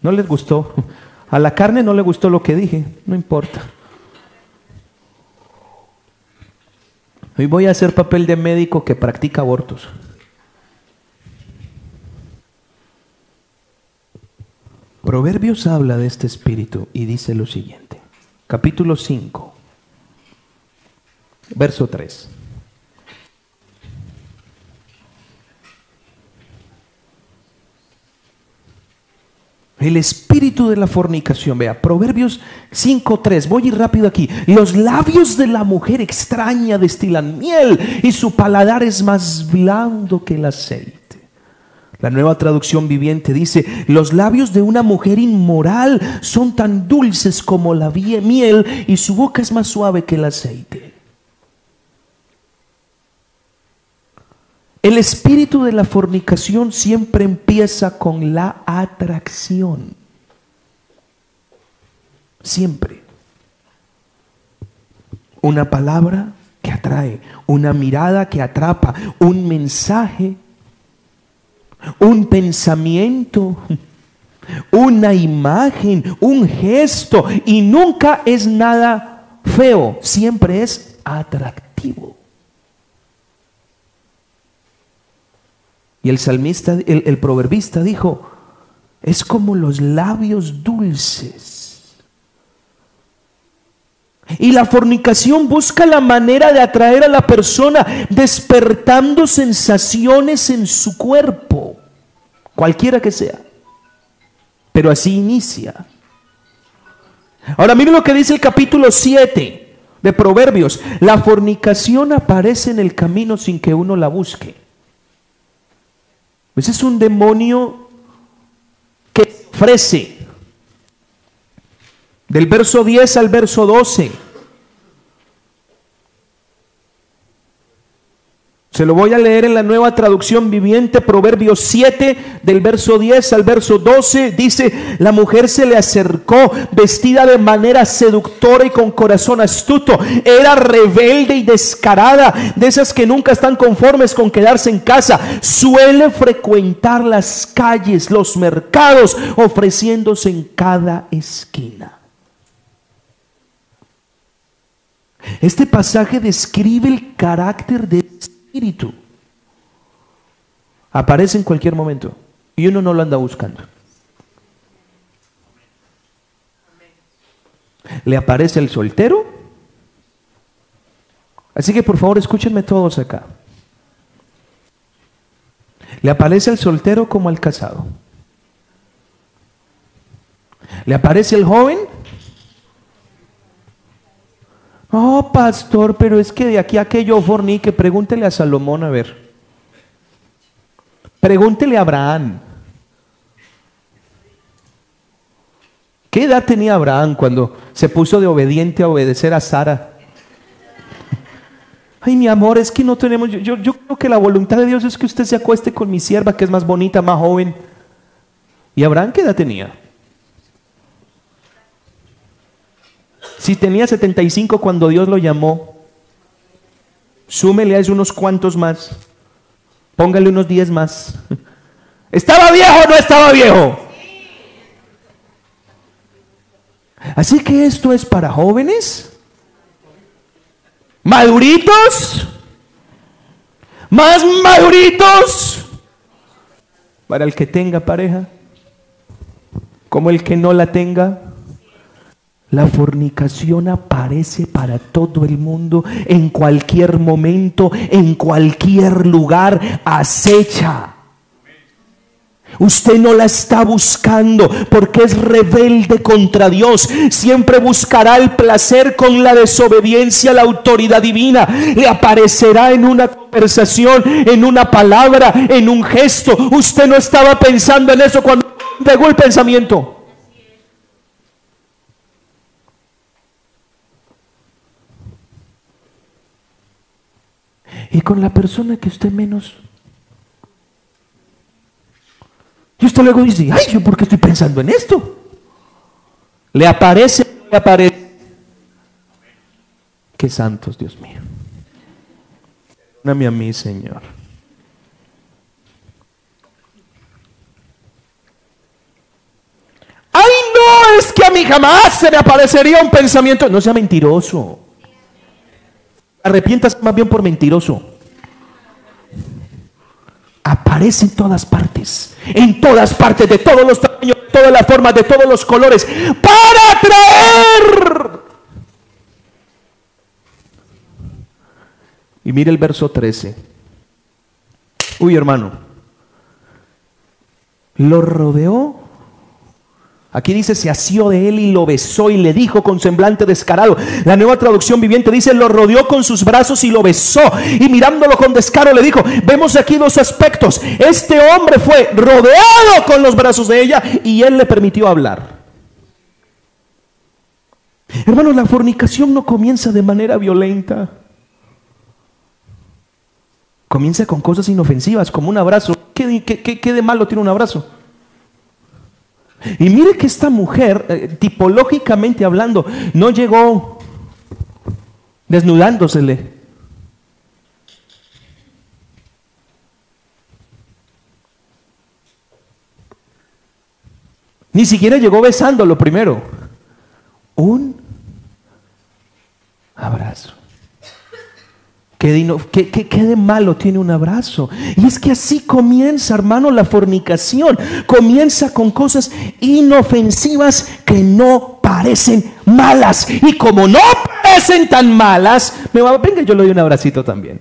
¿No les gustó? A la carne no le gustó lo que dije, no importa. Hoy voy a hacer papel de médico que practica abortos. Proverbios habla de este espíritu y dice lo siguiente. Capítulo 5, verso 3. El espíritu de la fornicación. Vea, Proverbios 5.3. Voy a ir rápido aquí. Los labios de la mujer extraña destilan miel y su paladar es más blando que el aceite. La nueva traducción viviente dice, los labios de una mujer inmoral son tan dulces como la miel y su boca es más suave que el aceite. El espíritu de la fornicación siempre empieza con la atracción. Siempre. Una palabra que atrae, una mirada que atrapa, un mensaje, un pensamiento, una imagen, un gesto. Y nunca es nada feo, siempre es atractivo. Y el salmista, el, proverbista dijo, es como los labios dulces. Y la fornicación busca la manera de atraer a la persona despertando sensaciones en su cuerpo, cualquiera que sea. Pero así inicia. Ahora miren lo que dice el capítulo 7 de Proverbios. La fornicación aparece en el camino sin que uno la busque. Ese es un demonio que ofrece. Del verso 10 al verso 12. Se lo voy a leer en la nueva traducción viviente, Proverbios 7, del verso 10 al verso 12. Dice, la mujer se le acercó vestida de manera seductora y con corazón astuto. Era rebelde y descarada, de esas que nunca están conformes con quedarse en casa. Suele frecuentar las calles, los mercados, ofreciéndose en cada esquina. Este pasaje describe el carácter de espíritu aparece en cualquier momento y uno no lo anda buscando. Le aparece el soltero. Así que por favor escúchenme todos acá. Le aparece el soltero como al casado. Le aparece el joven Oh, pastor, pero es que de aquí a que yo fornique, pregúntele a Salomón a ver. Pregúntele a Abraham. ¿Qué edad tenía Abraham cuando se puso de obediente a obedecer a Sara? Ay, mi amor, es que no tenemos. Yo, yo, creo que la voluntad de Dios es que usted se acueste con mi sierva, que es más bonita, más joven. ¿Y Abraham qué edad tenía? Si tenía 75 cuando Dios lo llamó, súmele a eso unos cuantos más. Póngale unos 10 más. ¿Estaba viejo o no estaba viejo? Así que esto es para jóvenes, maduritos, más maduritos, para el que tenga pareja, como el que no la tenga. La fornicación aparece para todo el mundo, en cualquier momento, en cualquier lugar, acecha. Usted no la está buscando porque es rebelde contra Dios. Siempre buscará el placer con la desobediencia a la autoridad divina. Le aparecerá en una conversación, en una palabra, en un gesto. Usted no estaba pensando en eso cuando llegó el pensamiento. Y con la persona que usted menos y usted luego dice, ay, ¿yo por qué estoy pensando en esto? Le aparece, le aparece. Qué santos, Dios mío. Perdóname a mí, Señor. Ay, no, es que a mí jamás se me aparecería un pensamiento. No sea mentiroso. Arrepientas más bien por mentiroso aparece en todas partes, en todas partes, de todos los tamaños, de todas las formas, de todos los colores, para traer. Y mire el verso 13. Uy, hermano. Lo rodeó Aquí dice, se asió de él y lo besó y le dijo con semblante descarado. La nueva traducción viviente dice, lo rodeó con sus brazos y lo besó. Y mirándolo con descaro le dijo, vemos aquí dos aspectos. Este hombre fue rodeado con los brazos de ella y él le permitió hablar. Hermanos, la fornicación no comienza de manera violenta. Comienza con cosas inofensivas, como un abrazo. ¿Qué, qué de malo tiene un abrazo? Y mire que esta mujer, eh, tipológicamente hablando, no llegó desnudándosele. Ni siquiera llegó besándolo primero. Un abrazo. ¿Qué de, malo tiene un abrazo? Y es que así comienza, hermano, la fornicación. Comienza con cosas inofensivas que no parecen malas. Y como no parecen tan malas, me va, venga, yo le doy un abracito también.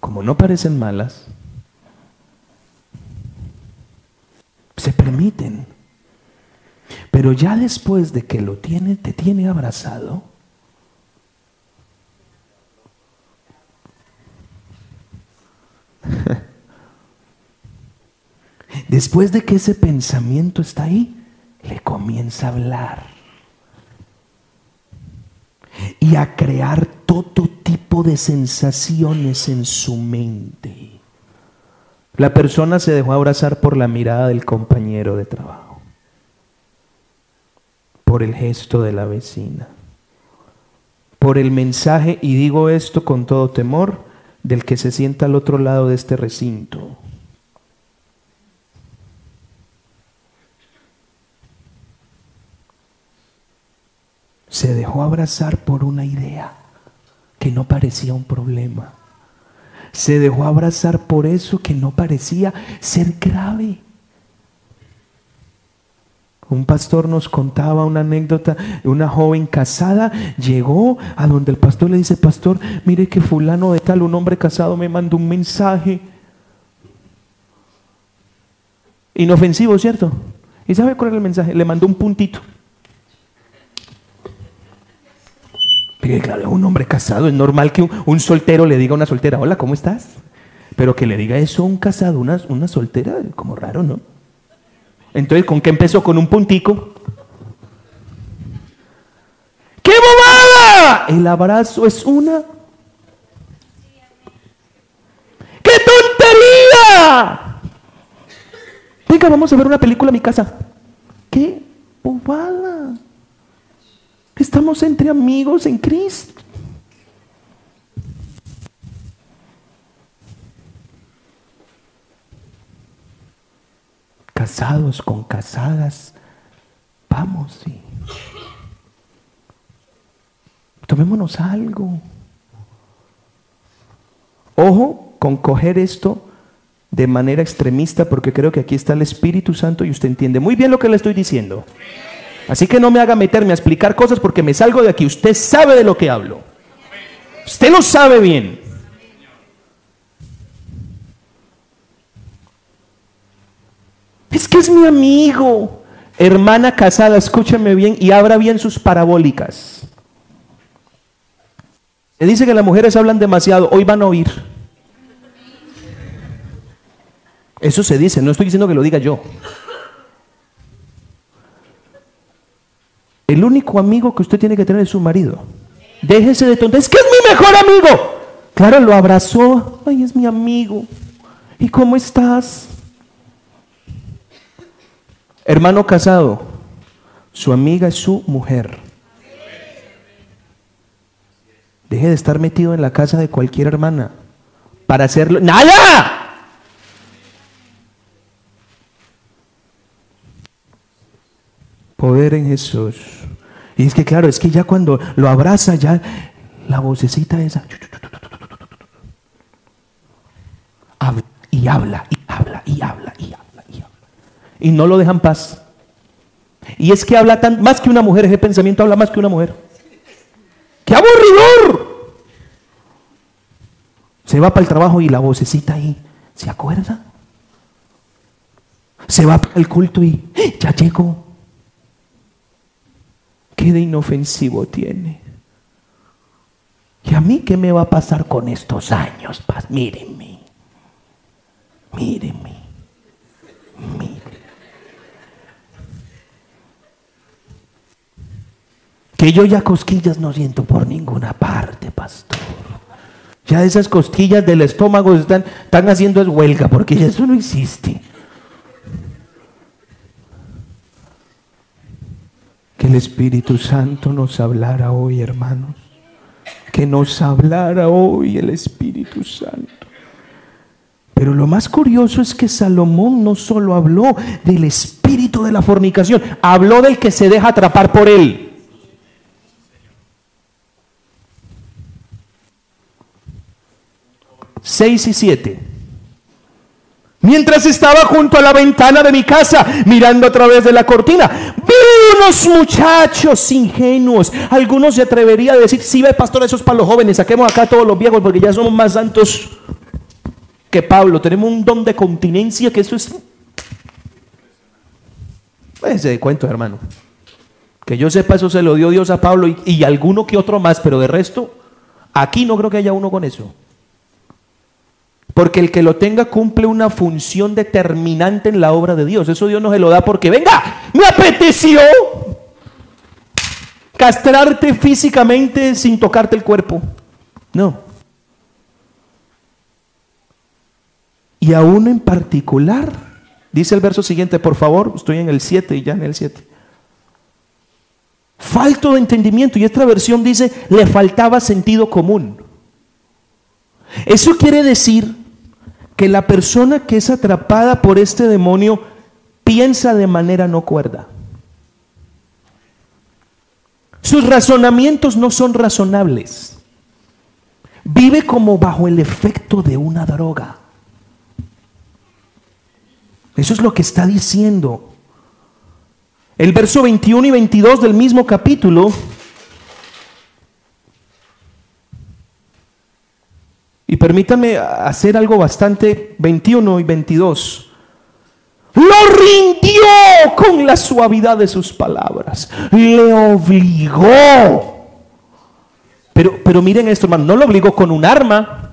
Como no parecen malas, se permiten. Pero ya después de que lo tiene, te tiene abrazado, Después de que ese pensamiento está ahí, le comienza a hablar y a crear todo tipo de sensaciones en su mente. La persona se dejó abrazar por la mirada del compañero de trabajo, por el gesto de la vecina, por el mensaje, y digo esto con todo temor, del que se sienta al otro lado de este recinto. Se dejó abrazar por una idea que no parecía un problema. Se dejó abrazar por eso que no parecía ser grave. Un pastor nos contaba una anécdota una joven casada llegó a donde el pastor le dice, pastor, mire que fulano de tal, un hombre casado me mandó un mensaje. Inofensivo, ¿cierto? ¿Y sabe cuál era el mensaje? Le mandó un puntito. Un hombre casado, es normal que un, soltero le diga a una soltera, hola, ¿cómo estás? Pero que le diga eso a un casado, una, una soltera, como raro, ¿no? Entonces, ¿con qué empezó? Con un puntico. ¡Qué bobada! El abrazo es una. ¡Qué tontería! Venga, vamos a ver una película en mi casa. ¡Qué bobada! Estamos entre amigos en Cristo. Casados con casadas, vamos y tomémonos algo. Ojo con coger esto de manera extremista porque creo que aquí está el Espíritu Santo y usted entiende muy bien lo que le estoy diciendo. Así que no me haga meterme a explicar cosas porque me salgo de aquí. Usted sabe de lo que hablo. Usted lo sabe bien. Que es mi amigo. Hermana casada, escúcheme bien y abra bien sus parabólicas. Se dice que las mujeres hablan demasiado, hoy van a oír. Eso se dice, no estoy diciendo que lo diga yo. El único amigo que usted tiene que tener es su marido. Déjese de tonterías. Es que es mi mejor amigo. Claro, lo abrazó. Ay, es mi amigo. ¿Y cómo estás? Hermano casado, su amiga es su mujer. Deje de estar metido en la casa de cualquier hermana para hacerlo. ¡Nada! Poder en Jesús. Y es que claro, es que ya cuando lo abraza, ya la vocecita esa. y habla, y habla, y habla, y habla, y habla. Y no lo dejan paz. Y es que habla tan, más que una mujer, ese pensamiento habla más que una mujer. ¡Qué aburridor! Se va para el trabajo y la vocecita ahí, ¿se acuerda? Se va para el culto y ¡eh! ya llegó. ¿Qué de inofensivo tiene? ¿Y a mí qué me va a pasar con estos años? Mírenme. Mírenme. Mírenme. Que yo ya cosquillas no siento por ninguna parte, pastor. Ya esas cosquillas del estómago están, están haciendo es huelga, porque eso no existe. Que el Espíritu Santo nos hablara hoy, hermanos. Que nos hablara hoy el Espíritu Santo. Pero lo más curioso es que Salomón no solo habló del espíritu de la fornicación, habló del que se deja atrapar por él. Seis y siete. Mientras estaba junto a la ventana de mi casa, mirando a través de la cortina, vi unos muchachos ingenuos. Algunos se atrevería a decir, sí, ve pastor, eso es para los jóvenes, saquemos acá todos los viejos porque ya somos más santos que Pablo. Tenemos un don de continencia que eso es... Pues de cuento, hermano. Que yo sepa, eso se lo dio Dios a Pablo y alguno que otro más, pero de resto, aquí no creo que haya uno con eso. Porque el que lo tenga cumple una función determinante en la obra de Dios. Eso Dios no se lo da porque, venga, me apeteció castrarte físicamente sin tocarte el cuerpo. No. Y a uno en particular, dice el verso siguiente, por favor, estoy en el 7 y ya en el 7. Falto de entendimiento. Y esta versión dice, le faltaba sentido común. Eso quiere decir que la persona que es atrapada por este demonio piensa de manera no cuerda. Sus razonamientos no son razonables. Vive como bajo el efecto de una droga. Eso es lo que está diciendo. El verso 21 y 22 del mismo capítulo Y permítame hacer algo bastante 21 y 22. Lo rindió con la suavidad de sus palabras. Le obligó. Pero, pero miren esto, hermano, no lo obligó con un arma.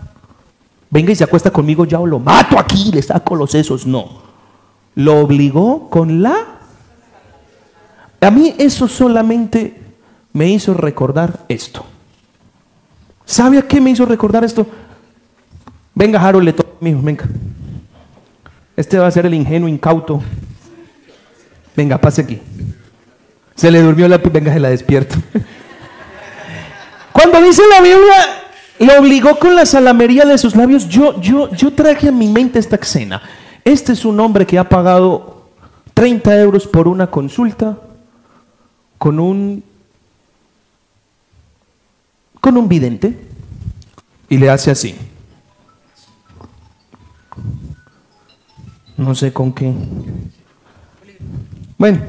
Venga y se acuesta conmigo ya o lo mato aquí, le saco los sesos. No. Lo obligó con la... A mí eso solamente me hizo recordar esto. ¿Sabe a qué me hizo recordar esto? Venga, Harold, le toca mijo, venga. Este va a ser el ingenuo incauto. Venga, pase aquí. Se le durmió la venga, se la despierto. Cuando dice la Biblia, le obligó con la salamería de sus labios, yo, yo, yo traje a mi mente esta escena. Este es un hombre que ha pagado 30 euros por una consulta con un con un vidente y le hace así. No sé con qué. Bueno,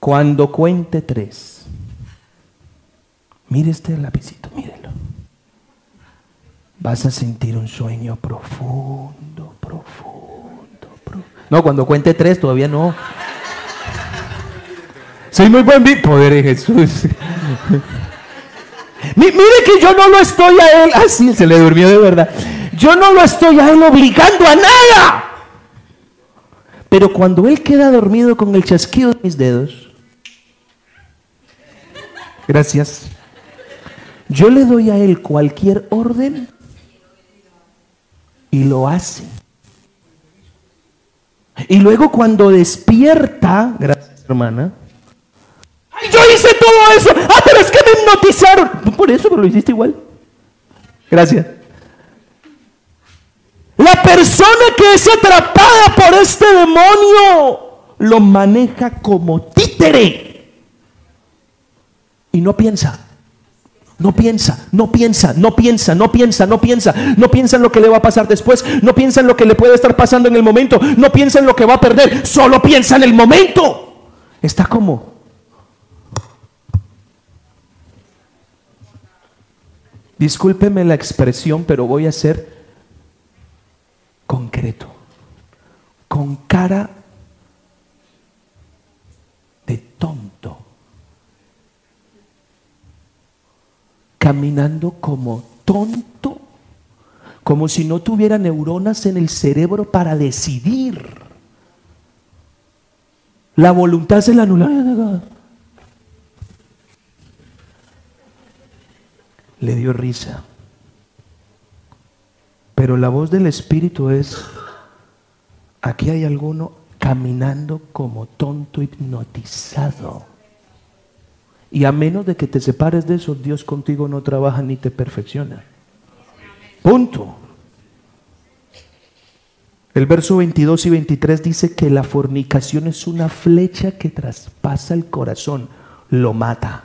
cuando cuente tres, mire este lapicito, mírelo. Vas a sentir un sueño profundo, profundo, profundo. No, cuando cuente tres todavía no. Soy muy buen poder de Jesús. Mi- Mire que yo no lo estoy a él. Así se le durmió de verdad. Yo no lo estoy a él obligando a nada. Pero cuando él queda dormido con el chasquido de mis dedos, gracias, yo le doy a él cualquier orden y lo hace. Y luego cuando despierta, gracias hermana, "Ay, yo hice todo eso, ah, pero es que me hipnotizaron. Por eso, pero lo hiciste igual. Gracias. La persona que es atrapada por este demonio lo maneja como títere. Y no piensa. No piensa, no piensa, no piensa, no piensa, no piensa, no piensa en lo que le va a pasar después, no piensa en lo que le puede estar pasando en el momento, no piensa en lo que va a perder, solo piensa en el momento. Está como... Discúlpeme la expresión, pero voy a ser concreto, con cara de tonto, caminando como tonto, como si no tuviera neuronas en el cerebro para decidir. La voluntad se la anula. Le dio risa. Pero la voz del Espíritu es, aquí hay alguno caminando como tonto hipnotizado. Y a menos de que te separes de eso, Dios contigo no trabaja ni te perfecciona. Punto. El verso 22 y 23 dice que la fornicación es una flecha que traspasa el corazón, lo mata.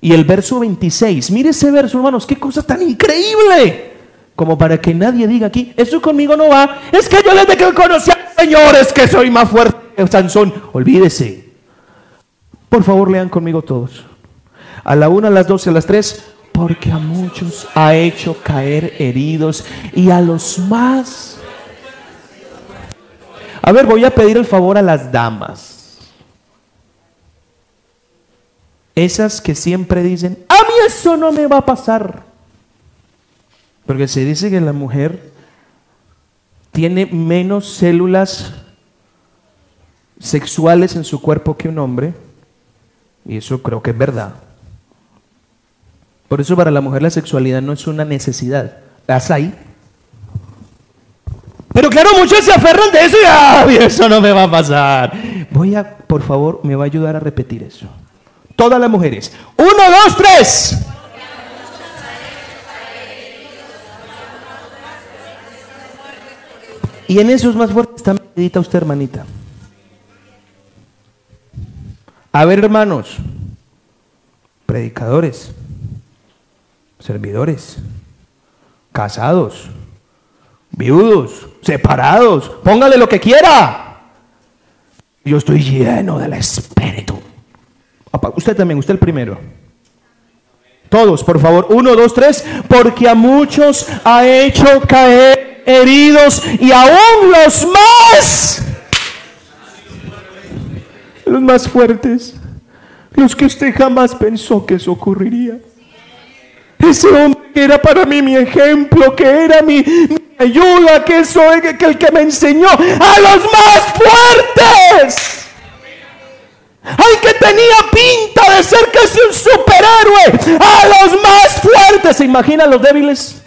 Y el verso 26, mire ese verso, hermanos, qué cosa tan increíble. Como para que nadie diga aquí, eso conmigo no va. Es que yo desde que conocí al Señor es que soy más fuerte que Sansón. Olvídese. Por favor, lean conmigo todos. A la una, a las dos a las tres. Porque a muchos ha hecho caer heridos y a los más. A ver, voy a pedir el favor a las damas. Esas que siempre dicen, a mí eso no me va a pasar. Porque se dice que la mujer tiene menos células sexuales en su cuerpo que un hombre. Y eso creo que es verdad. Por eso para la mujer la sexualidad no es una necesidad. Las hay. Pero claro, muchos se aferran de eso y "Ay, eso no me va a pasar. Voy a, por favor, me va a ayudar a repetir eso. Todas las mujeres. Uno, dos, tres. Y en esos más fuertes está medita usted, hermanita. A ver, hermanos, predicadores, servidores, casados, viudos, separados, póngale lo que quiera. Yo estoy lleno del Espíritu. Usted también, usted el primero. Todos, por favor. Uno, dos, tres. Porque a muchos ha hecho caer heridos y aún los más. Los más fuertes. Los que usted jamás pensó que eso ocurriría. Ese hombre que era para mí mi ejemplo, que era mi, ayuda, que soy el que me enseñó a los más fuertes. Al que tenía pinta de ser casi un superhéroe, a los más fuertes. ¿Se imaginan los débiles?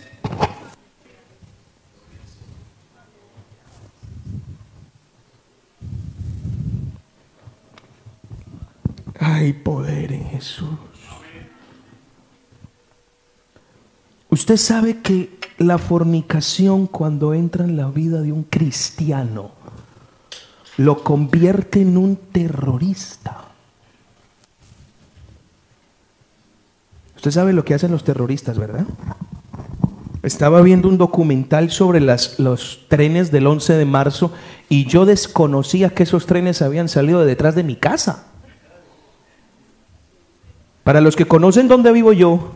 Hay poder en Jesús. Usted sabe que la fornicación cuando entra en la vida de un cristiano lo convierte en un terrorista. Usted sabe lo que hacen los terroristas, ¿verdad? Estaba viendo un documental sobre las, los trenes del 11 de marzo y yo desconocía que esos trenes habían salido de detrás de mi casa. Para los que conocen dónde vivo yo,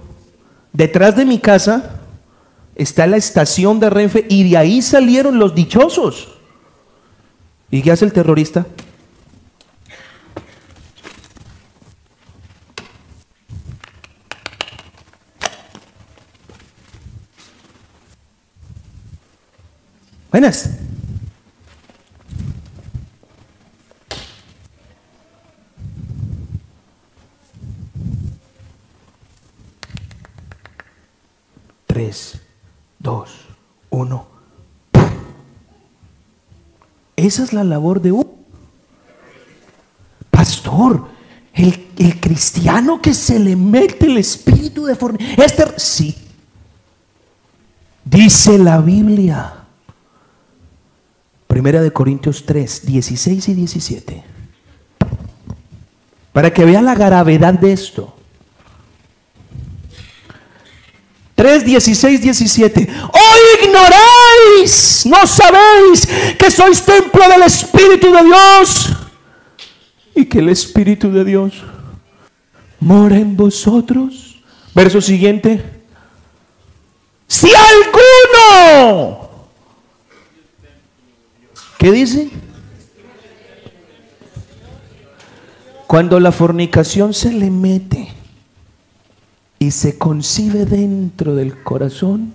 detrás de mi casa está la estación de Renfe y de ahí salieron los dichosos. ¿Y qué hace el terrorista? Buenas. Tres, dos, uno. Esa es la labor de un pastor. El, el cristiano que se le mete el espíritu de fornicación. Este, sí. Dice la Biblia. Primera de Corintios 3, 16 y 17. Para que vea la gravedad de esto. 3, 16, 17. ¡Oh, ignoráis! ¿No sabéis que sois templo del Espíritu de Dios? Y que el Espíritu de Dios mora en vosotros. Verso siguiente. Si alguno ¿Qué dice? Cuando la fornicación se le mete y se concibe dentro del corazón,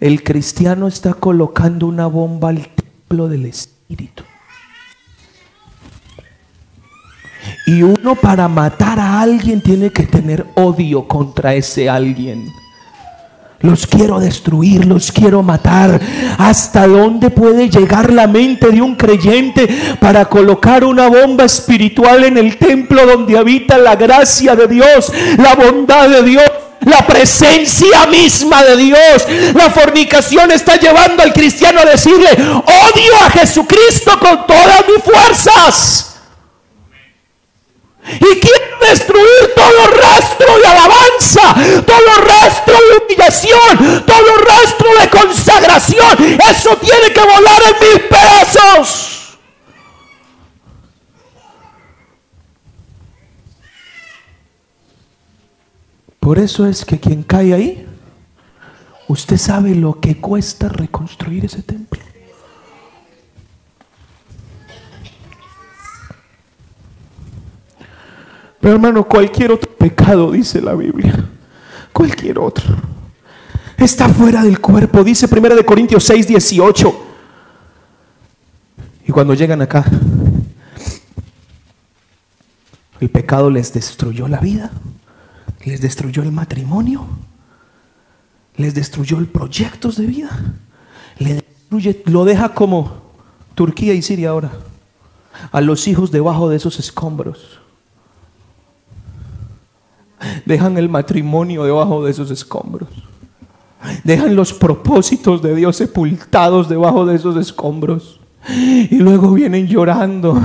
el cristiano está colocando una bomba al templo del espíritu. Y uno para matar a alguien tiene que tener odio contra ese alguien. Los quiero destruir, los quiero matar. ¿Hasta dónde puede llegar la mente de un creyente para colocar una bomba espiritual en el templo donde habita la gracia de Dios, la bondad de Dios? La presencia misma de Dios. La fornicación está llevando al cristiano a decirle, odio a Jesucristo con todas mis fuerzas. Y quiero destruir todo rastro de alabanza, todo rastro de humillación, todo rastro de consagración. Eso tiene que volar en mil pedazos. Por eso es que quien cae ahí, usted sabe lo que cuesta reconstruir ese templo. Pero hermano, cualquier otro pecado, dice la Biblia, cualquier otro, está fuera del cuerpo, dice 1 Corintios 6, 18. Y cuando llegan acá, el pecado les destruyó la vida, les destruyó el matrimonio, les destruyó el proyectos de vida, lo deja como Turquía y Siria ahora, a los hijos debajo de esos escombros. Dejan el matrimonio debajo de esos escombros. Dejan los propósitos de Dios sepultados debajo de esos escombros. Y luego vienen llorando.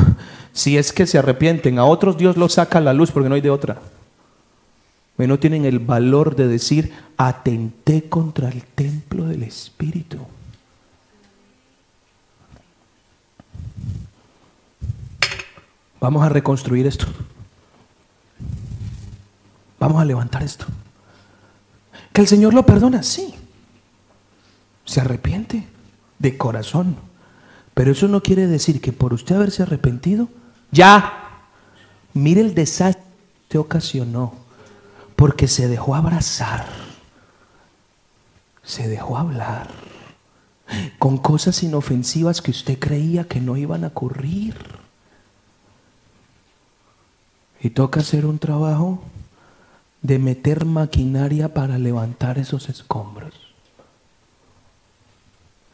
Si es que se arrepienten, a otros Dios los saca a la luz porque no hay de otra. Y no tienen el valor de decir, atenté contra el templo del Espíritu. Vamos a reconstruir esto. Vamos a levantar esto. Que el Señor lo perdona, sí. Se arrepiente de corazón. Pero eso no quiere decir que por usted haberse arrepentido, ya, mire el desastre que ocasionó. Porque se dejó abrazar. Se dejó hablar. Con cosas inofensivas que usted creía que no iban a ocurrir. Y toca hacer un trabajo de meter maquinaria para levantar esos escombros.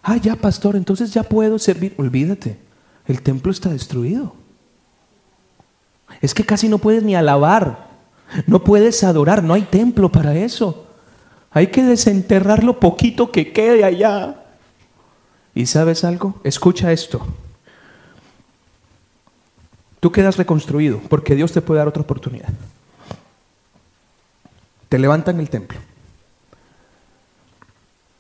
Ah, ya, pastor, entonces ya puedo servir. Olvídate, el templo está destruido. Es que casi no puedes ni alabar, no puedes adorar, no hay templo para eso. Hay que desenterrar lo poquito que quede allá. ¿Y sabes algo? Escucha esto. Tú quedas reconstruido porque Dios te puede dar otra oportunidad. Te levantan el templo.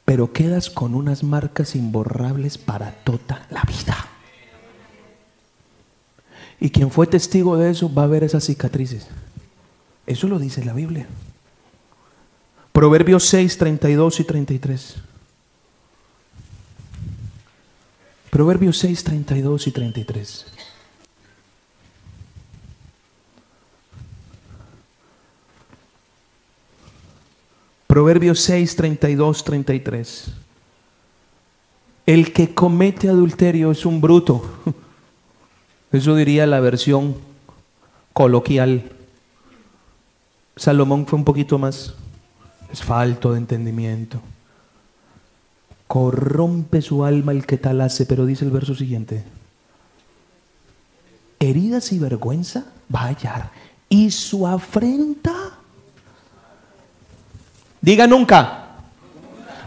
Pero quedas con unas marcas imborrables para toda la vida. Y quien fue testigo de eso va a ver esas cicatrices. Eso lo dice la Biblia. Proverbios 6, 32 y 33. Proverbios 6, 32 y 33. Proverbios 6, 32, 33. El que comete adulterio es un bruto. Eso diría la versión coloquial. Salomón fue un poquito más. Es falto de entendimiento. Corrompe su alma el que tal hace, pero dice el verso siguiente. Heridas y vergüenza va a hallar. Y su afrenta. Diga nunca.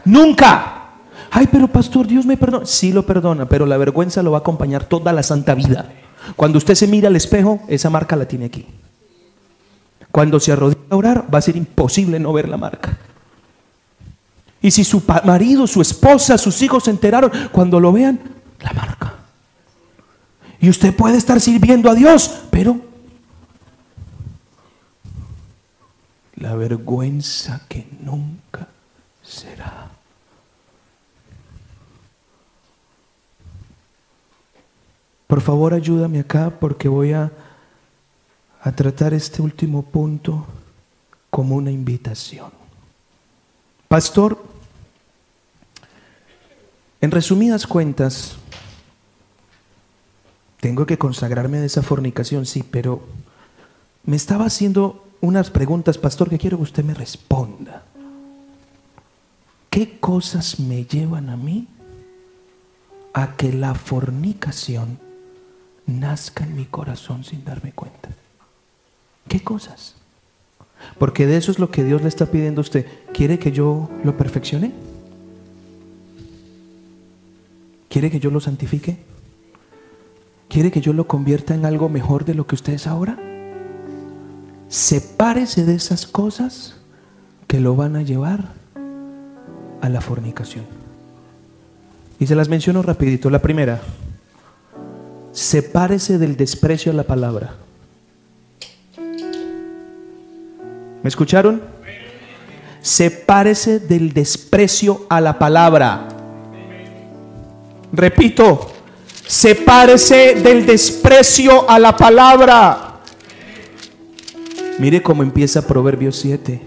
Nunca. Ay, pero pastor, Dios me perdona. Sí lo perdona, pero la vergüenza lo va a acompañar toda la santa vida. Cuando usted se mira al espejo, esa marca la tiene aquí. Cuando se arrodilla a orar, va a ser imposible no ver la marca. Y si su marido, su esposa, sus hijos se enteraron, cuando lo vean, la marca. Y usted puede estar sirviendo a Dios, pero la vergüenza que nunca será. Por favor, ayúdame acá porque voy a, a tratar este último punto como una invitación. Pastor, en resumidas cuentas, tengo que consagrarme de esa fornicación, sí, pero me estaba haciendo unas preguntas, pastor, que quiero que usted me responda. ¿Qué cosas me llevan a mí a que la fornicación nazca en mi corazón sin darme cuenta? ¿Qué cosas? Porque de eso es lo que Dios le está pidiendo a usted. ¿Quiere que yo lo perfeccione? ¿Quiere que yo lo santifique? ¿Quiere que yo lo convierta en algo mejor de lo que usted es ahora? Sepárese de esas cosas que lo van a llevar a la fornicación. Y se las menciono rapidito. La primera, sepárese del desprecio a la palabra. ¿Me escucharon? Sepárese del desprecio a la palabra. Repito, sepárese del desprecio a la palabra. Mire cómo empieza Proverbios 7.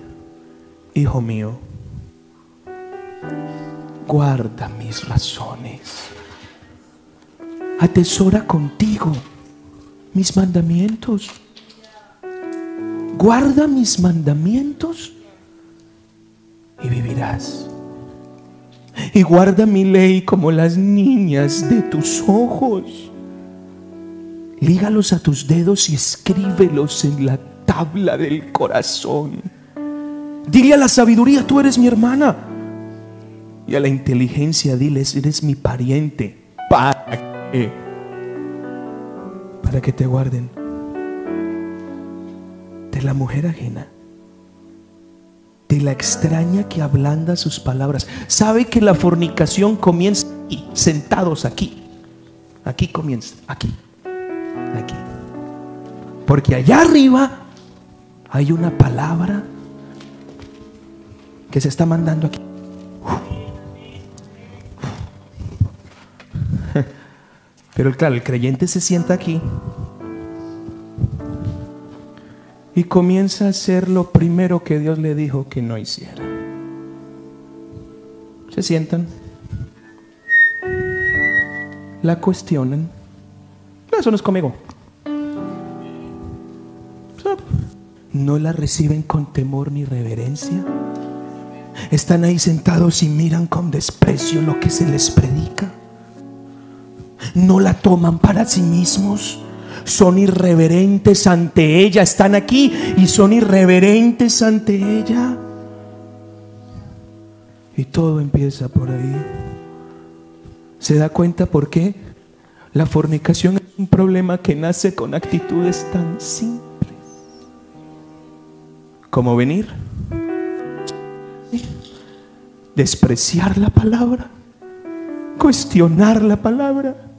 Hijo mío, guarda mis razones. Atesora contigo mis mandamientos. Guarda mis mandamientos y vivirás y guarda mi ley como las niñas de tus ojos. Lígalos a tus dedos y escríbelos en la tabla del corazón. Dile a la sabiduría, tú eres mi hermana. Y a la inteligencia, diles, eres mi pariente. ¿Para qué? Para que te guarden de la mujer ajena de la extraña que ablanda sus palabras. Sabe que la fornicación comienza aquí, sentados aquí. Aquí comienza, aquí, aquí. Porque allá arriba hay una palabra que se está mandando aquí. Pero claro, el creyente se sienta aquí y comienza a hacer lo primero que Dios le dijo que no hiciera. Se sientan, la cuestionan. Eso no es conmigo. No la reciben con temor ni reverencia. Están ahí sentados y miran con desprecio lo que se les predica. No la toman para sí mismos son irreverentes ante ella, están aquí y son irreverentes ante ella. Y todo empieza por ahí. ¿Se da cuenta por qué? La fornicación es un problema que nace con actitudes tan simples como venir, despreciar la palabra, cuestionar la palabra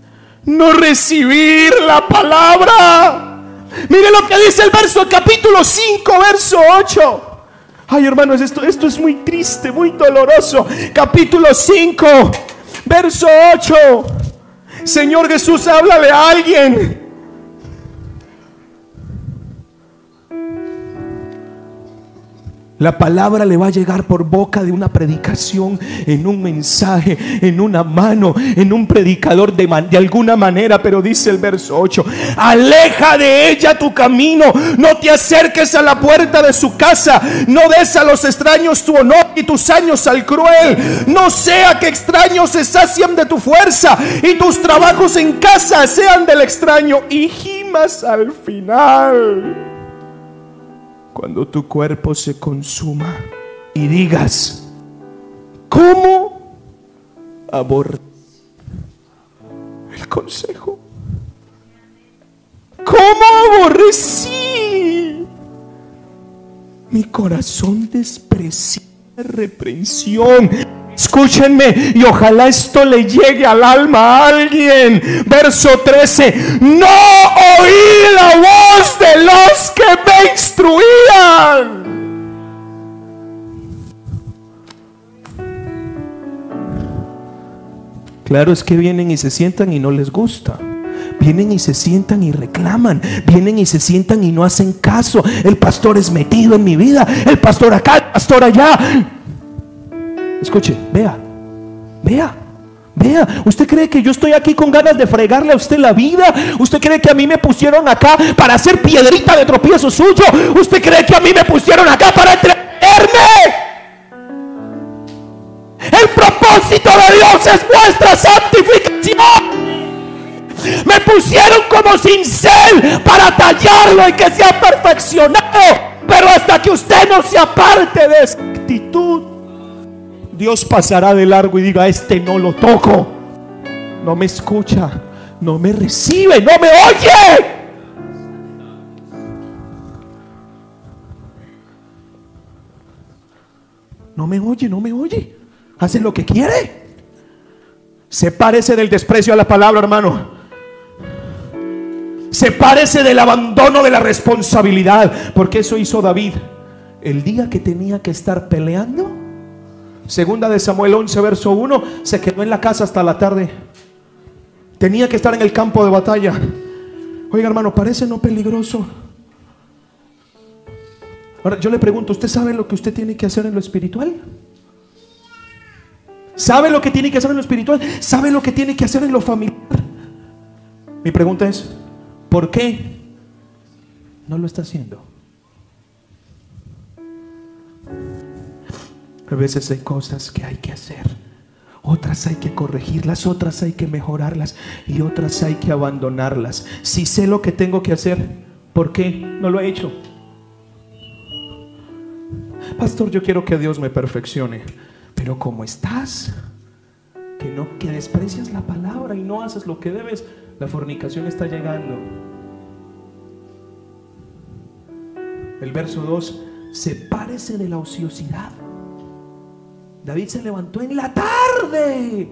no recibir la palabra. Mire lo que dice el verso capítulo 5, verso 8. Ay, hermanos, esto, esto es muy triste, muy doloroso. Capítulo 5, verso 8. Señor Jesús, háblale a alguien. La palabra le va a llegar por boca de una predicación, en un mensaje, en una mano, en un predicador de, de, alguna manera. Pero dice el verso 8, aleja de ella tu camino, no te acerques a la puerta de su casa, no des a los extraños tu honor y tus años al cruel. No sea que extraños se sacien de tu fuerza y tus trabajos en casa sean del extraño y gimas al final cuando tu cuerpo se consuma y digas, ¿cómo aborrecí el consejo? ¿Cómo aborrecí? Mi corazón desprecia reprensión Escúchenme y ojalá esto le llegue al alma a alguien. Verso 13. No oí la voz de los que me instruían. Claro es que vienen y se sientan y no les gusta. Vienen y se sientan y reclaman. Vienen y se sientan y no hacen caso. El pastor es metido en mi vida. El pastor acá, el pastor allá. Escuche, vea, vea. Vea, ¿usted cree que yo estoy aquí con ganas de fregarle a usted la vida? ¿Usted cree que a mí me pusieron acá para hacer piedrita de tropiezo suyo? ¿Usted cree que a mí me pusieron acá para entretenerme? El propósito de Dios es vuestra santificación. Me pusieron como cincel para tallarlo y que sea perfeccionado. Pero hasta que usted no se aparte de esa actitud, Dios pasará de largo y diga, este no lo toco. No me escucha, no me recibe, no me oye. No me oye, no me oye. Hace lo que quiere. Sepárese del desprecio a la palabra, hermano. Sepárese del abandono de la responsabilidad. Porque eso hizo David. El día que tenía que estar peleando Segunda de Samuel 11, verso 1, se quedó en la casa hasta la tarde. Tenía que estar en el campo de batalla. Oiga, hermano, parece no peligroso. Ahora, yo le pregunto, ¿usted sabe lo que usted tiene que hacer en lo espiritual? ¿Sabe lo que tiene que hacer en lo espiritual? ¿Sabe lo que tiene que hacer en lo familiar? Mi pregunta es, ¿por qué no lo está haciendo? A veces hay cosas que hay que hacer. Otras hay que corregirlas, otras hay que mejorarlas y otras hay que abandonarlas. Si sé lo que tengo que hacer, ¿por qué no lo he hecho? Pastor, yo quiero que Dios me perfeccione. Pero como estás, que no que desprecias la palabra y no haces lo que debes, la fornicación está llegando. El verso 2, sepárese de la ociosidad. David se levantó en la tarde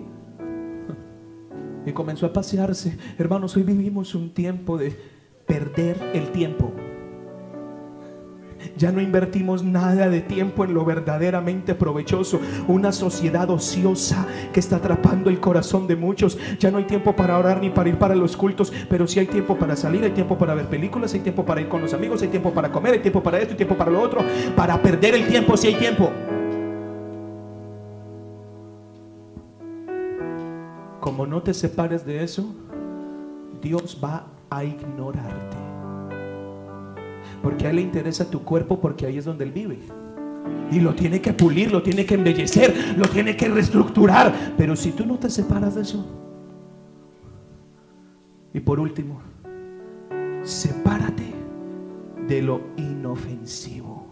y comenzó a pasearse. Hermanos, hoy vivimos un tiempo de perder el tiempo. Ya no invertimos nada de tiempo en lo verdaderamente provechoso. Una sociedad ociosa que está atrapando el corazón de muchos. Ya no hay tiempo para orar ni para ir para los cultos, pero sí hay tiempo para salir, hay tiempo para ver películas, hay tiempo para ir con los amigos, hay tiempo para comer, hay tiempo para esto, hay tiempo para lo otro. Para perder el tiempo si hay tiempo. Como no te separes de eso, Dios va a ignorarte. Porque a Él le interesa tu cuerpo porque ahí es donde Él vive. Y lo tiene que pulir, lo tiene que embellecer, lo tiene que reestructurar. Pero si tú no te separas de eso. Y por último, sepárate de lo inofensivo.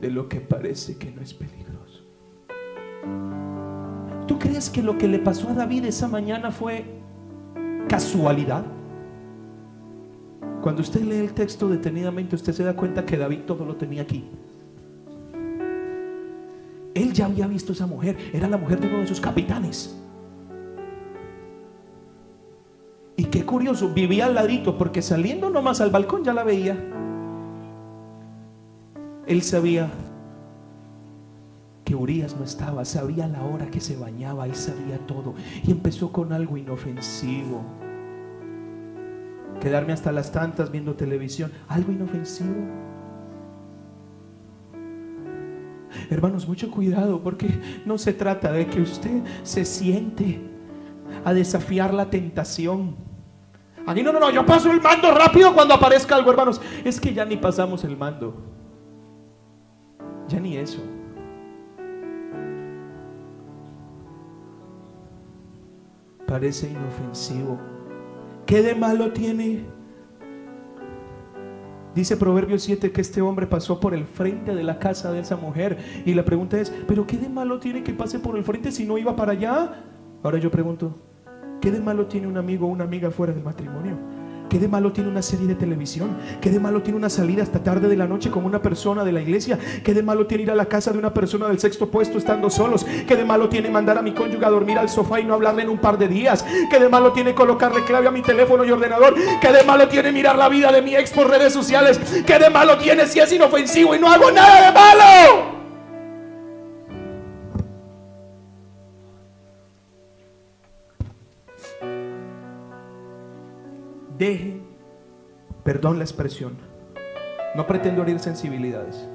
De lo que parece que no es peligroso. ¿Tú crees que lo que le pasó a David esa mañana fue casualidad? Cuando usted lee el texto detenidamente, usted se da cuenta que David todo lo tenía aquí. Él ya había visto a esa mujer, era la mujer de uno de sus capitanes. Y qué curioso, vivía al ladito, porque saliendo nomás al balcón ya la veía. Él sabía Urias no estaba, sabía la hora que se bañaba, él sabía todo. Y empezó con algo inofensivo. Quedarme hasta las tantas viendo televisión, algo inofensivo. Hermanos, mucho cuidado porque no se trata de que usted se siente a desafiar la tentación. Aquí no, no, no, yo paso el mando rápido cuando aparezca algo, hermanos. Es que ya ni pasamos el mando. Ya ni eso. Parece inofensivo. ¿Qué de malo tiene? Dice Proverbio 7 que este hombre pasó por el frente de la casa de esa mujer. Y la pregunta es, ¿pero qué de malo tiene que pase por el frente si no iba para allá? Ahora yo pregunto, ¿Qué de malo tiene un amigo o una amiga fuera del matrimonio? ¿Qué de malo tiene una serie de televisión? ¿Qué de malo tiene una salida hasta tarde de la noche con una persona de la iglesia? ¿Qué de malo tiene ir a la casa de una persona del sexto puesto estando solos? ¿Qué de malo tiene mandar a mi cónyuge a dormir al sofá y no hablarle en un par de días? ¿Qué de malo tiene colocarle clave a mi teléfono y ordenador? ¿Qué de malo tiene mirar la vida de mi ex por redes sociales? ¿Qué de malo tiene si es inofensivo y no hago nada de malo? Deje, perdón la expresión, no pretendo herir sensibilidades,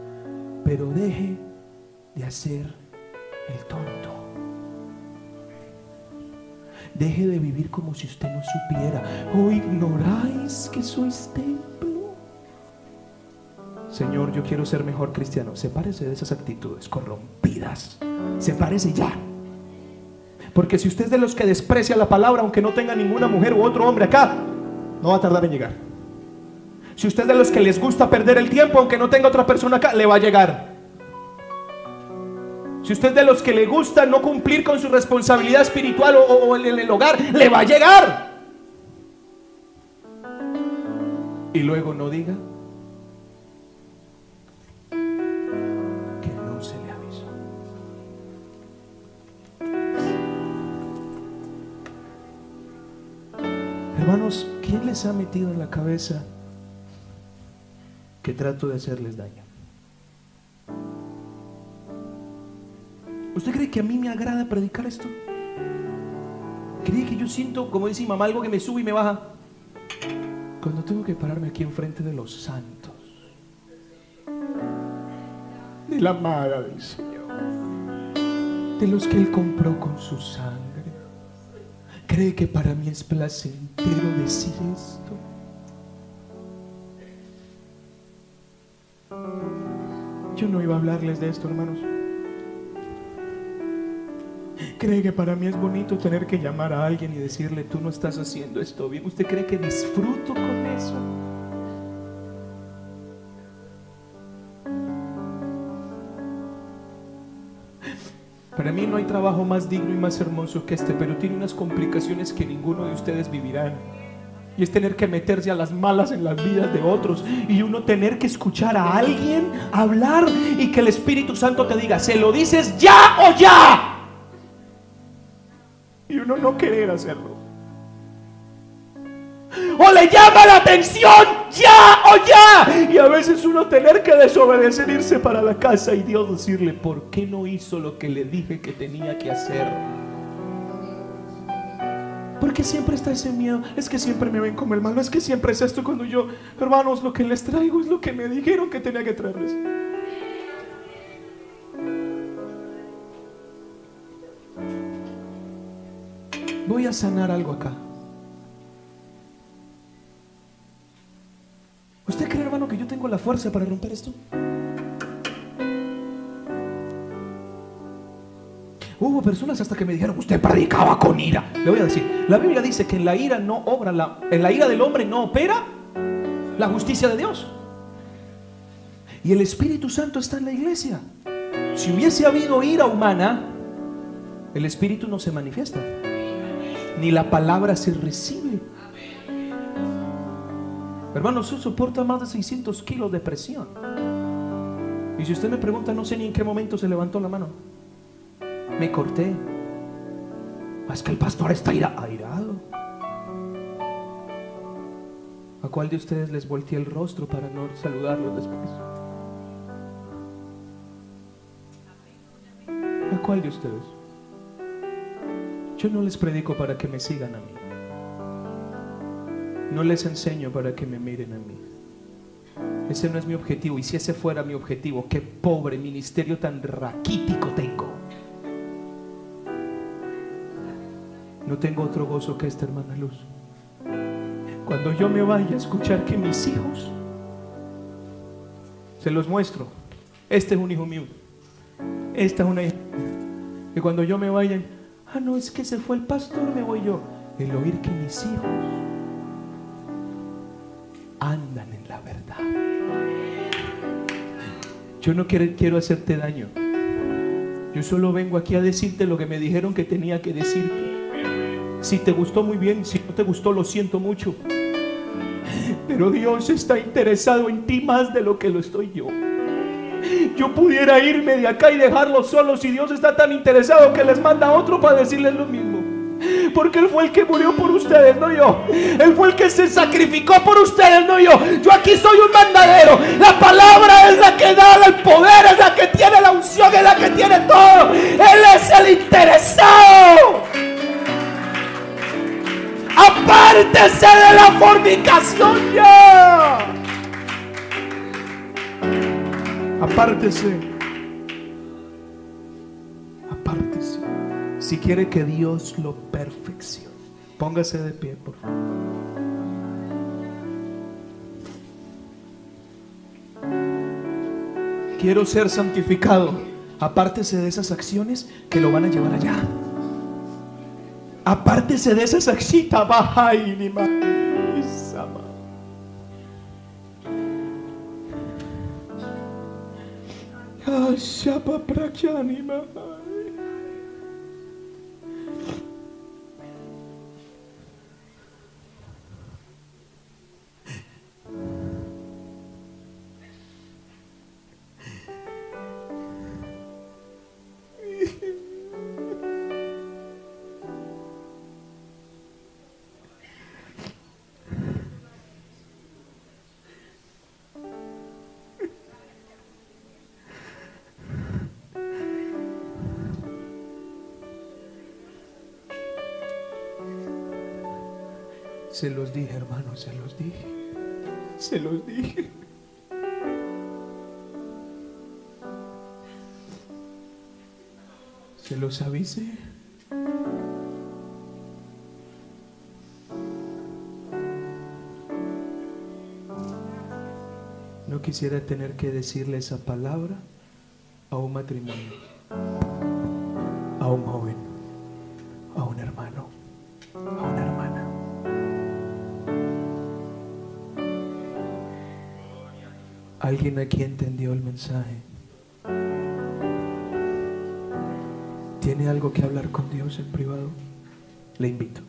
pero deje de hacer el tonto. Deje de vivir como si usted no supiera. ¿O ignoráis que sois templo? Señor, yo quiero ser mejor cristiano. Sepárese de esas actitudes corrompidas. Sepárese ya. Porque si usted es de los que desprecia la palabra, aunque no tenga ninguna mujer u otro hombre acá, no va a tardar en llegar. Si usted es de los que les gusta perder el tiempo, aunque no tenga otra persona acá, le va a llegar. Si usted es de los que le gusta no cumplir con su responsabilidad espiritual o, en el hogar, le va a llegar. Y luego no diga que no se le avisó. Hermanos, ¿Quién les ha metido en la cabeza que trato de hacerles daño? ¿Usted cree que a mí me agrada predicar esto? ¿Cree que yo siento, como dice mi mamá, algo que me sube y me baja? Cuando tengo que pararme aquí enfrente de los santos, de la amada del Señor, de los que Él compró con su sangre ¿Cree que para mí es placentero decir esto? Yo no iba a hablarles de esto, hermanos. ¿Cree que para mí es bonito tener que llamar a alguien y decirle, tú no estás haciendo esto bien? ¿Usted cree que disfruto con eso? Para mí no hay trabajo más digno y más hermoso que este, pero tiene unas complicaciones que ninguno de ustedes vivirán. Y es tener que meterse a las malas en las vidas de otros. Y uno tener que escuchar a alguien hablar y que el Espíritu Santo te diga, se lo dices ya o ya. Y uno no querer hacerlo. O le llama la atención ya o ya. Y a veces uno tener que desobedecer, irse para la casa y Dios decirle, ¿por qué no hizo lo que le dije que tenía que hacer? Porque siempre está ese miedo. Es que siempre me ven como el malo. Es que siempre es esto cuando yo, hermanos, lo que les traigo es lo que me dijeron que tenía que traerles. Voy a sanar algo acá. ¿Usted cree, hermano, que yo tengo la fuerza para romper esto? Hubo personas hasta que me dijeron, usted predicaba con ira. Le voy a decir, la Biblia dice que en la ira no obra, la, en la ira del hombre no opera la justicia de Dios. Y el Espíritu Santo está en la iglesia. Si hubiese habido ira humana, el Espíritu no se manifiesta. Ni la palabra se recibe. Hermano, usted soporta más de 600 kilos de presión. Y si usted me pregunta, no sé ni en qué momento se levantó la mano. Me corté. Es que el pastor está airado. ¿A cuál de ustedes les volteé el rostro para no saludarlos después? cuál de ustedes? Yo no les predico para que me sigan a mí. No les enseño para que me miren a mí. Ese no es mi objetivo. Y si ese fuera mi objetivo, qué pobre ministerio tan raquítico tengo. No tengo otro gozo que esta hermana Luz. Cuando yo me vaya a escuchar que mis hijos, se los muestro. Este es un hijo mío. Esta es una hija. Y cuando yo me vaya, ah, no, es que se fue el pastor, me voy yo. El oír que mis hijos andan en la verdad. Yo no quiero, hacerte daño. Yo solo vengo aquí a decirte lo que me dijeron que tenía que decirte. Si te gustó muy bien, si no te gustó, lo siento mucho. Pero Dios está interesado en ti más de lo que lo estoy yo. Yo pudiera irme de acá y dejarlos solos si Dios está tan interesado que les manda otro para decirles lo mismo. Porque Él fue el que murió por ustedes, no yo. Él fue el que se sacrificó por ustedes, no yo. Yo aquí soy un mandadero. La palabra es la que da el poder, es la que tiene la unción, es la que tiene todo. Él es el interesado. Apártese de la fornicación ya. Apártese. Si quiere que Dios lo perfeccione. Póngase de pie, por favor. Quiero ser santificado. Apártese de esas acciones que lo van a llevar allá. Apártese de esas acciones. Baja. Shapa prakyani mahai. Se los dije, hermano, se los dije. Se los dije. Se los avisé. No quisiera tener que decirle esa palabra a un matrimonio, a un joven, ¿Alguien aquí entendió el mensaje? ¿Tiene algo que hablar con Dios en privado? Le invito.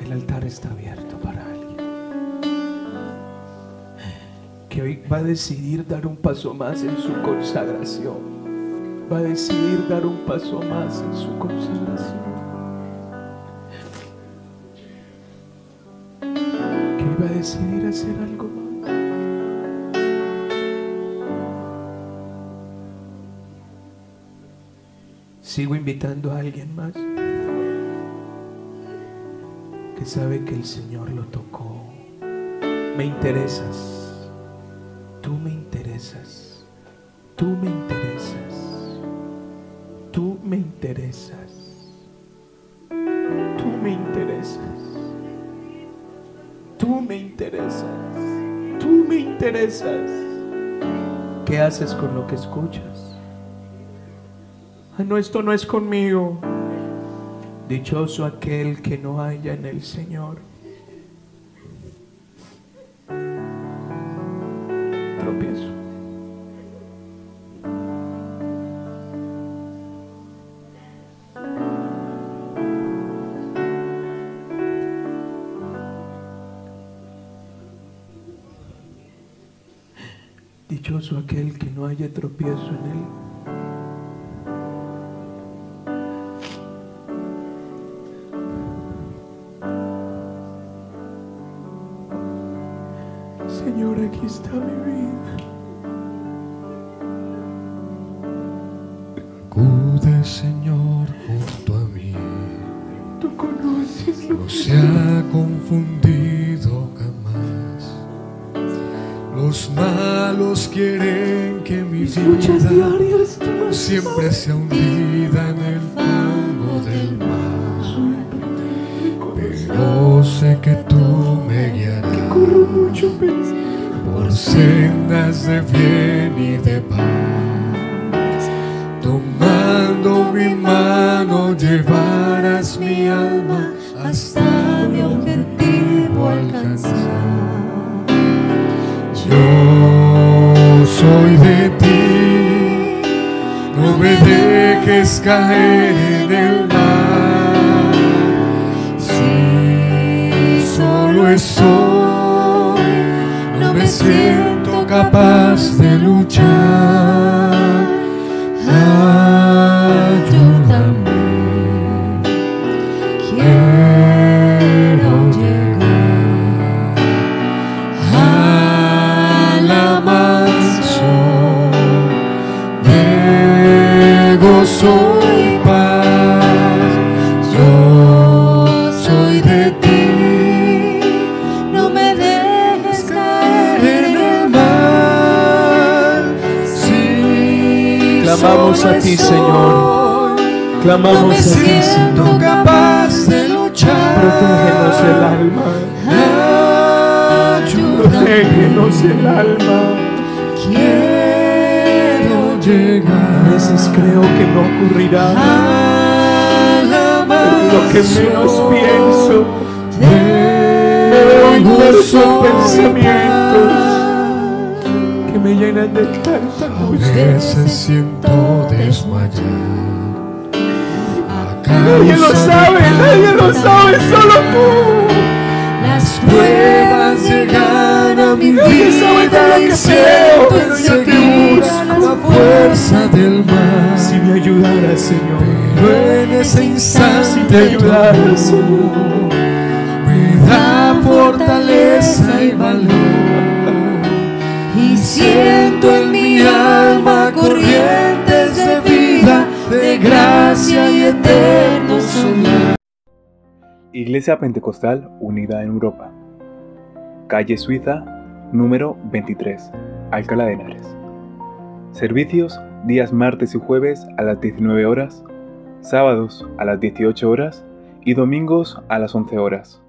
El altar está abierto para alguien que hoy va a decidir dar un paso más en su consagración. Va a decidir dar un paso más en su consagración. Hacer algo. Sigo invitando a alguien más que sabe que el Señor lo tocó. Me interesas. Tú me interesas. Tú me ¿Qué haces con lo que escuchas? Ah, no, esto no es conmigo. Dichoso aquel que no haya en el Señor. No haya tropiezo en él. Los malos quieren que mi vida siempre sea hundida en el fango del mar. Pero sé que tú me guiarás por sendas de bien y de paz. Tomando mi mano llevarás mi alma soy de ti, no me dejes caer en el mar. Si solo estoy, no me siento capaz de luchar. Clamamos a ti, Señor. Clamamos a ti, Señor. capaz de luchar. Protégenos el alma. Protégenos el alma. Quiero llegar A veces creo que no ocurrirá. Pero lo que menos pienso, veo pensamientos que me llenan de A veces siento desmayar. Nadie lo sabe, nadie lo sabe, solo tú. Las pruebas llegan a mi Nadie sabe todo lo vida que creo, pero yo te busco. la fuerza del mar. Si me ayudaras, Señor. Pero en ese Si instante me tu ayudaras, Señor. me da fortaleza y valor. Y siento en mi alma corrientes de vida, de gracia y eterno soñar. Iglesia Pentecostal Unida en Europa. Calle Suiza, número 23, Alcalá de Henares. Servicios días martes y jueves a las 19 horas, sábados a las 18 horas y domingos a las 11 horas.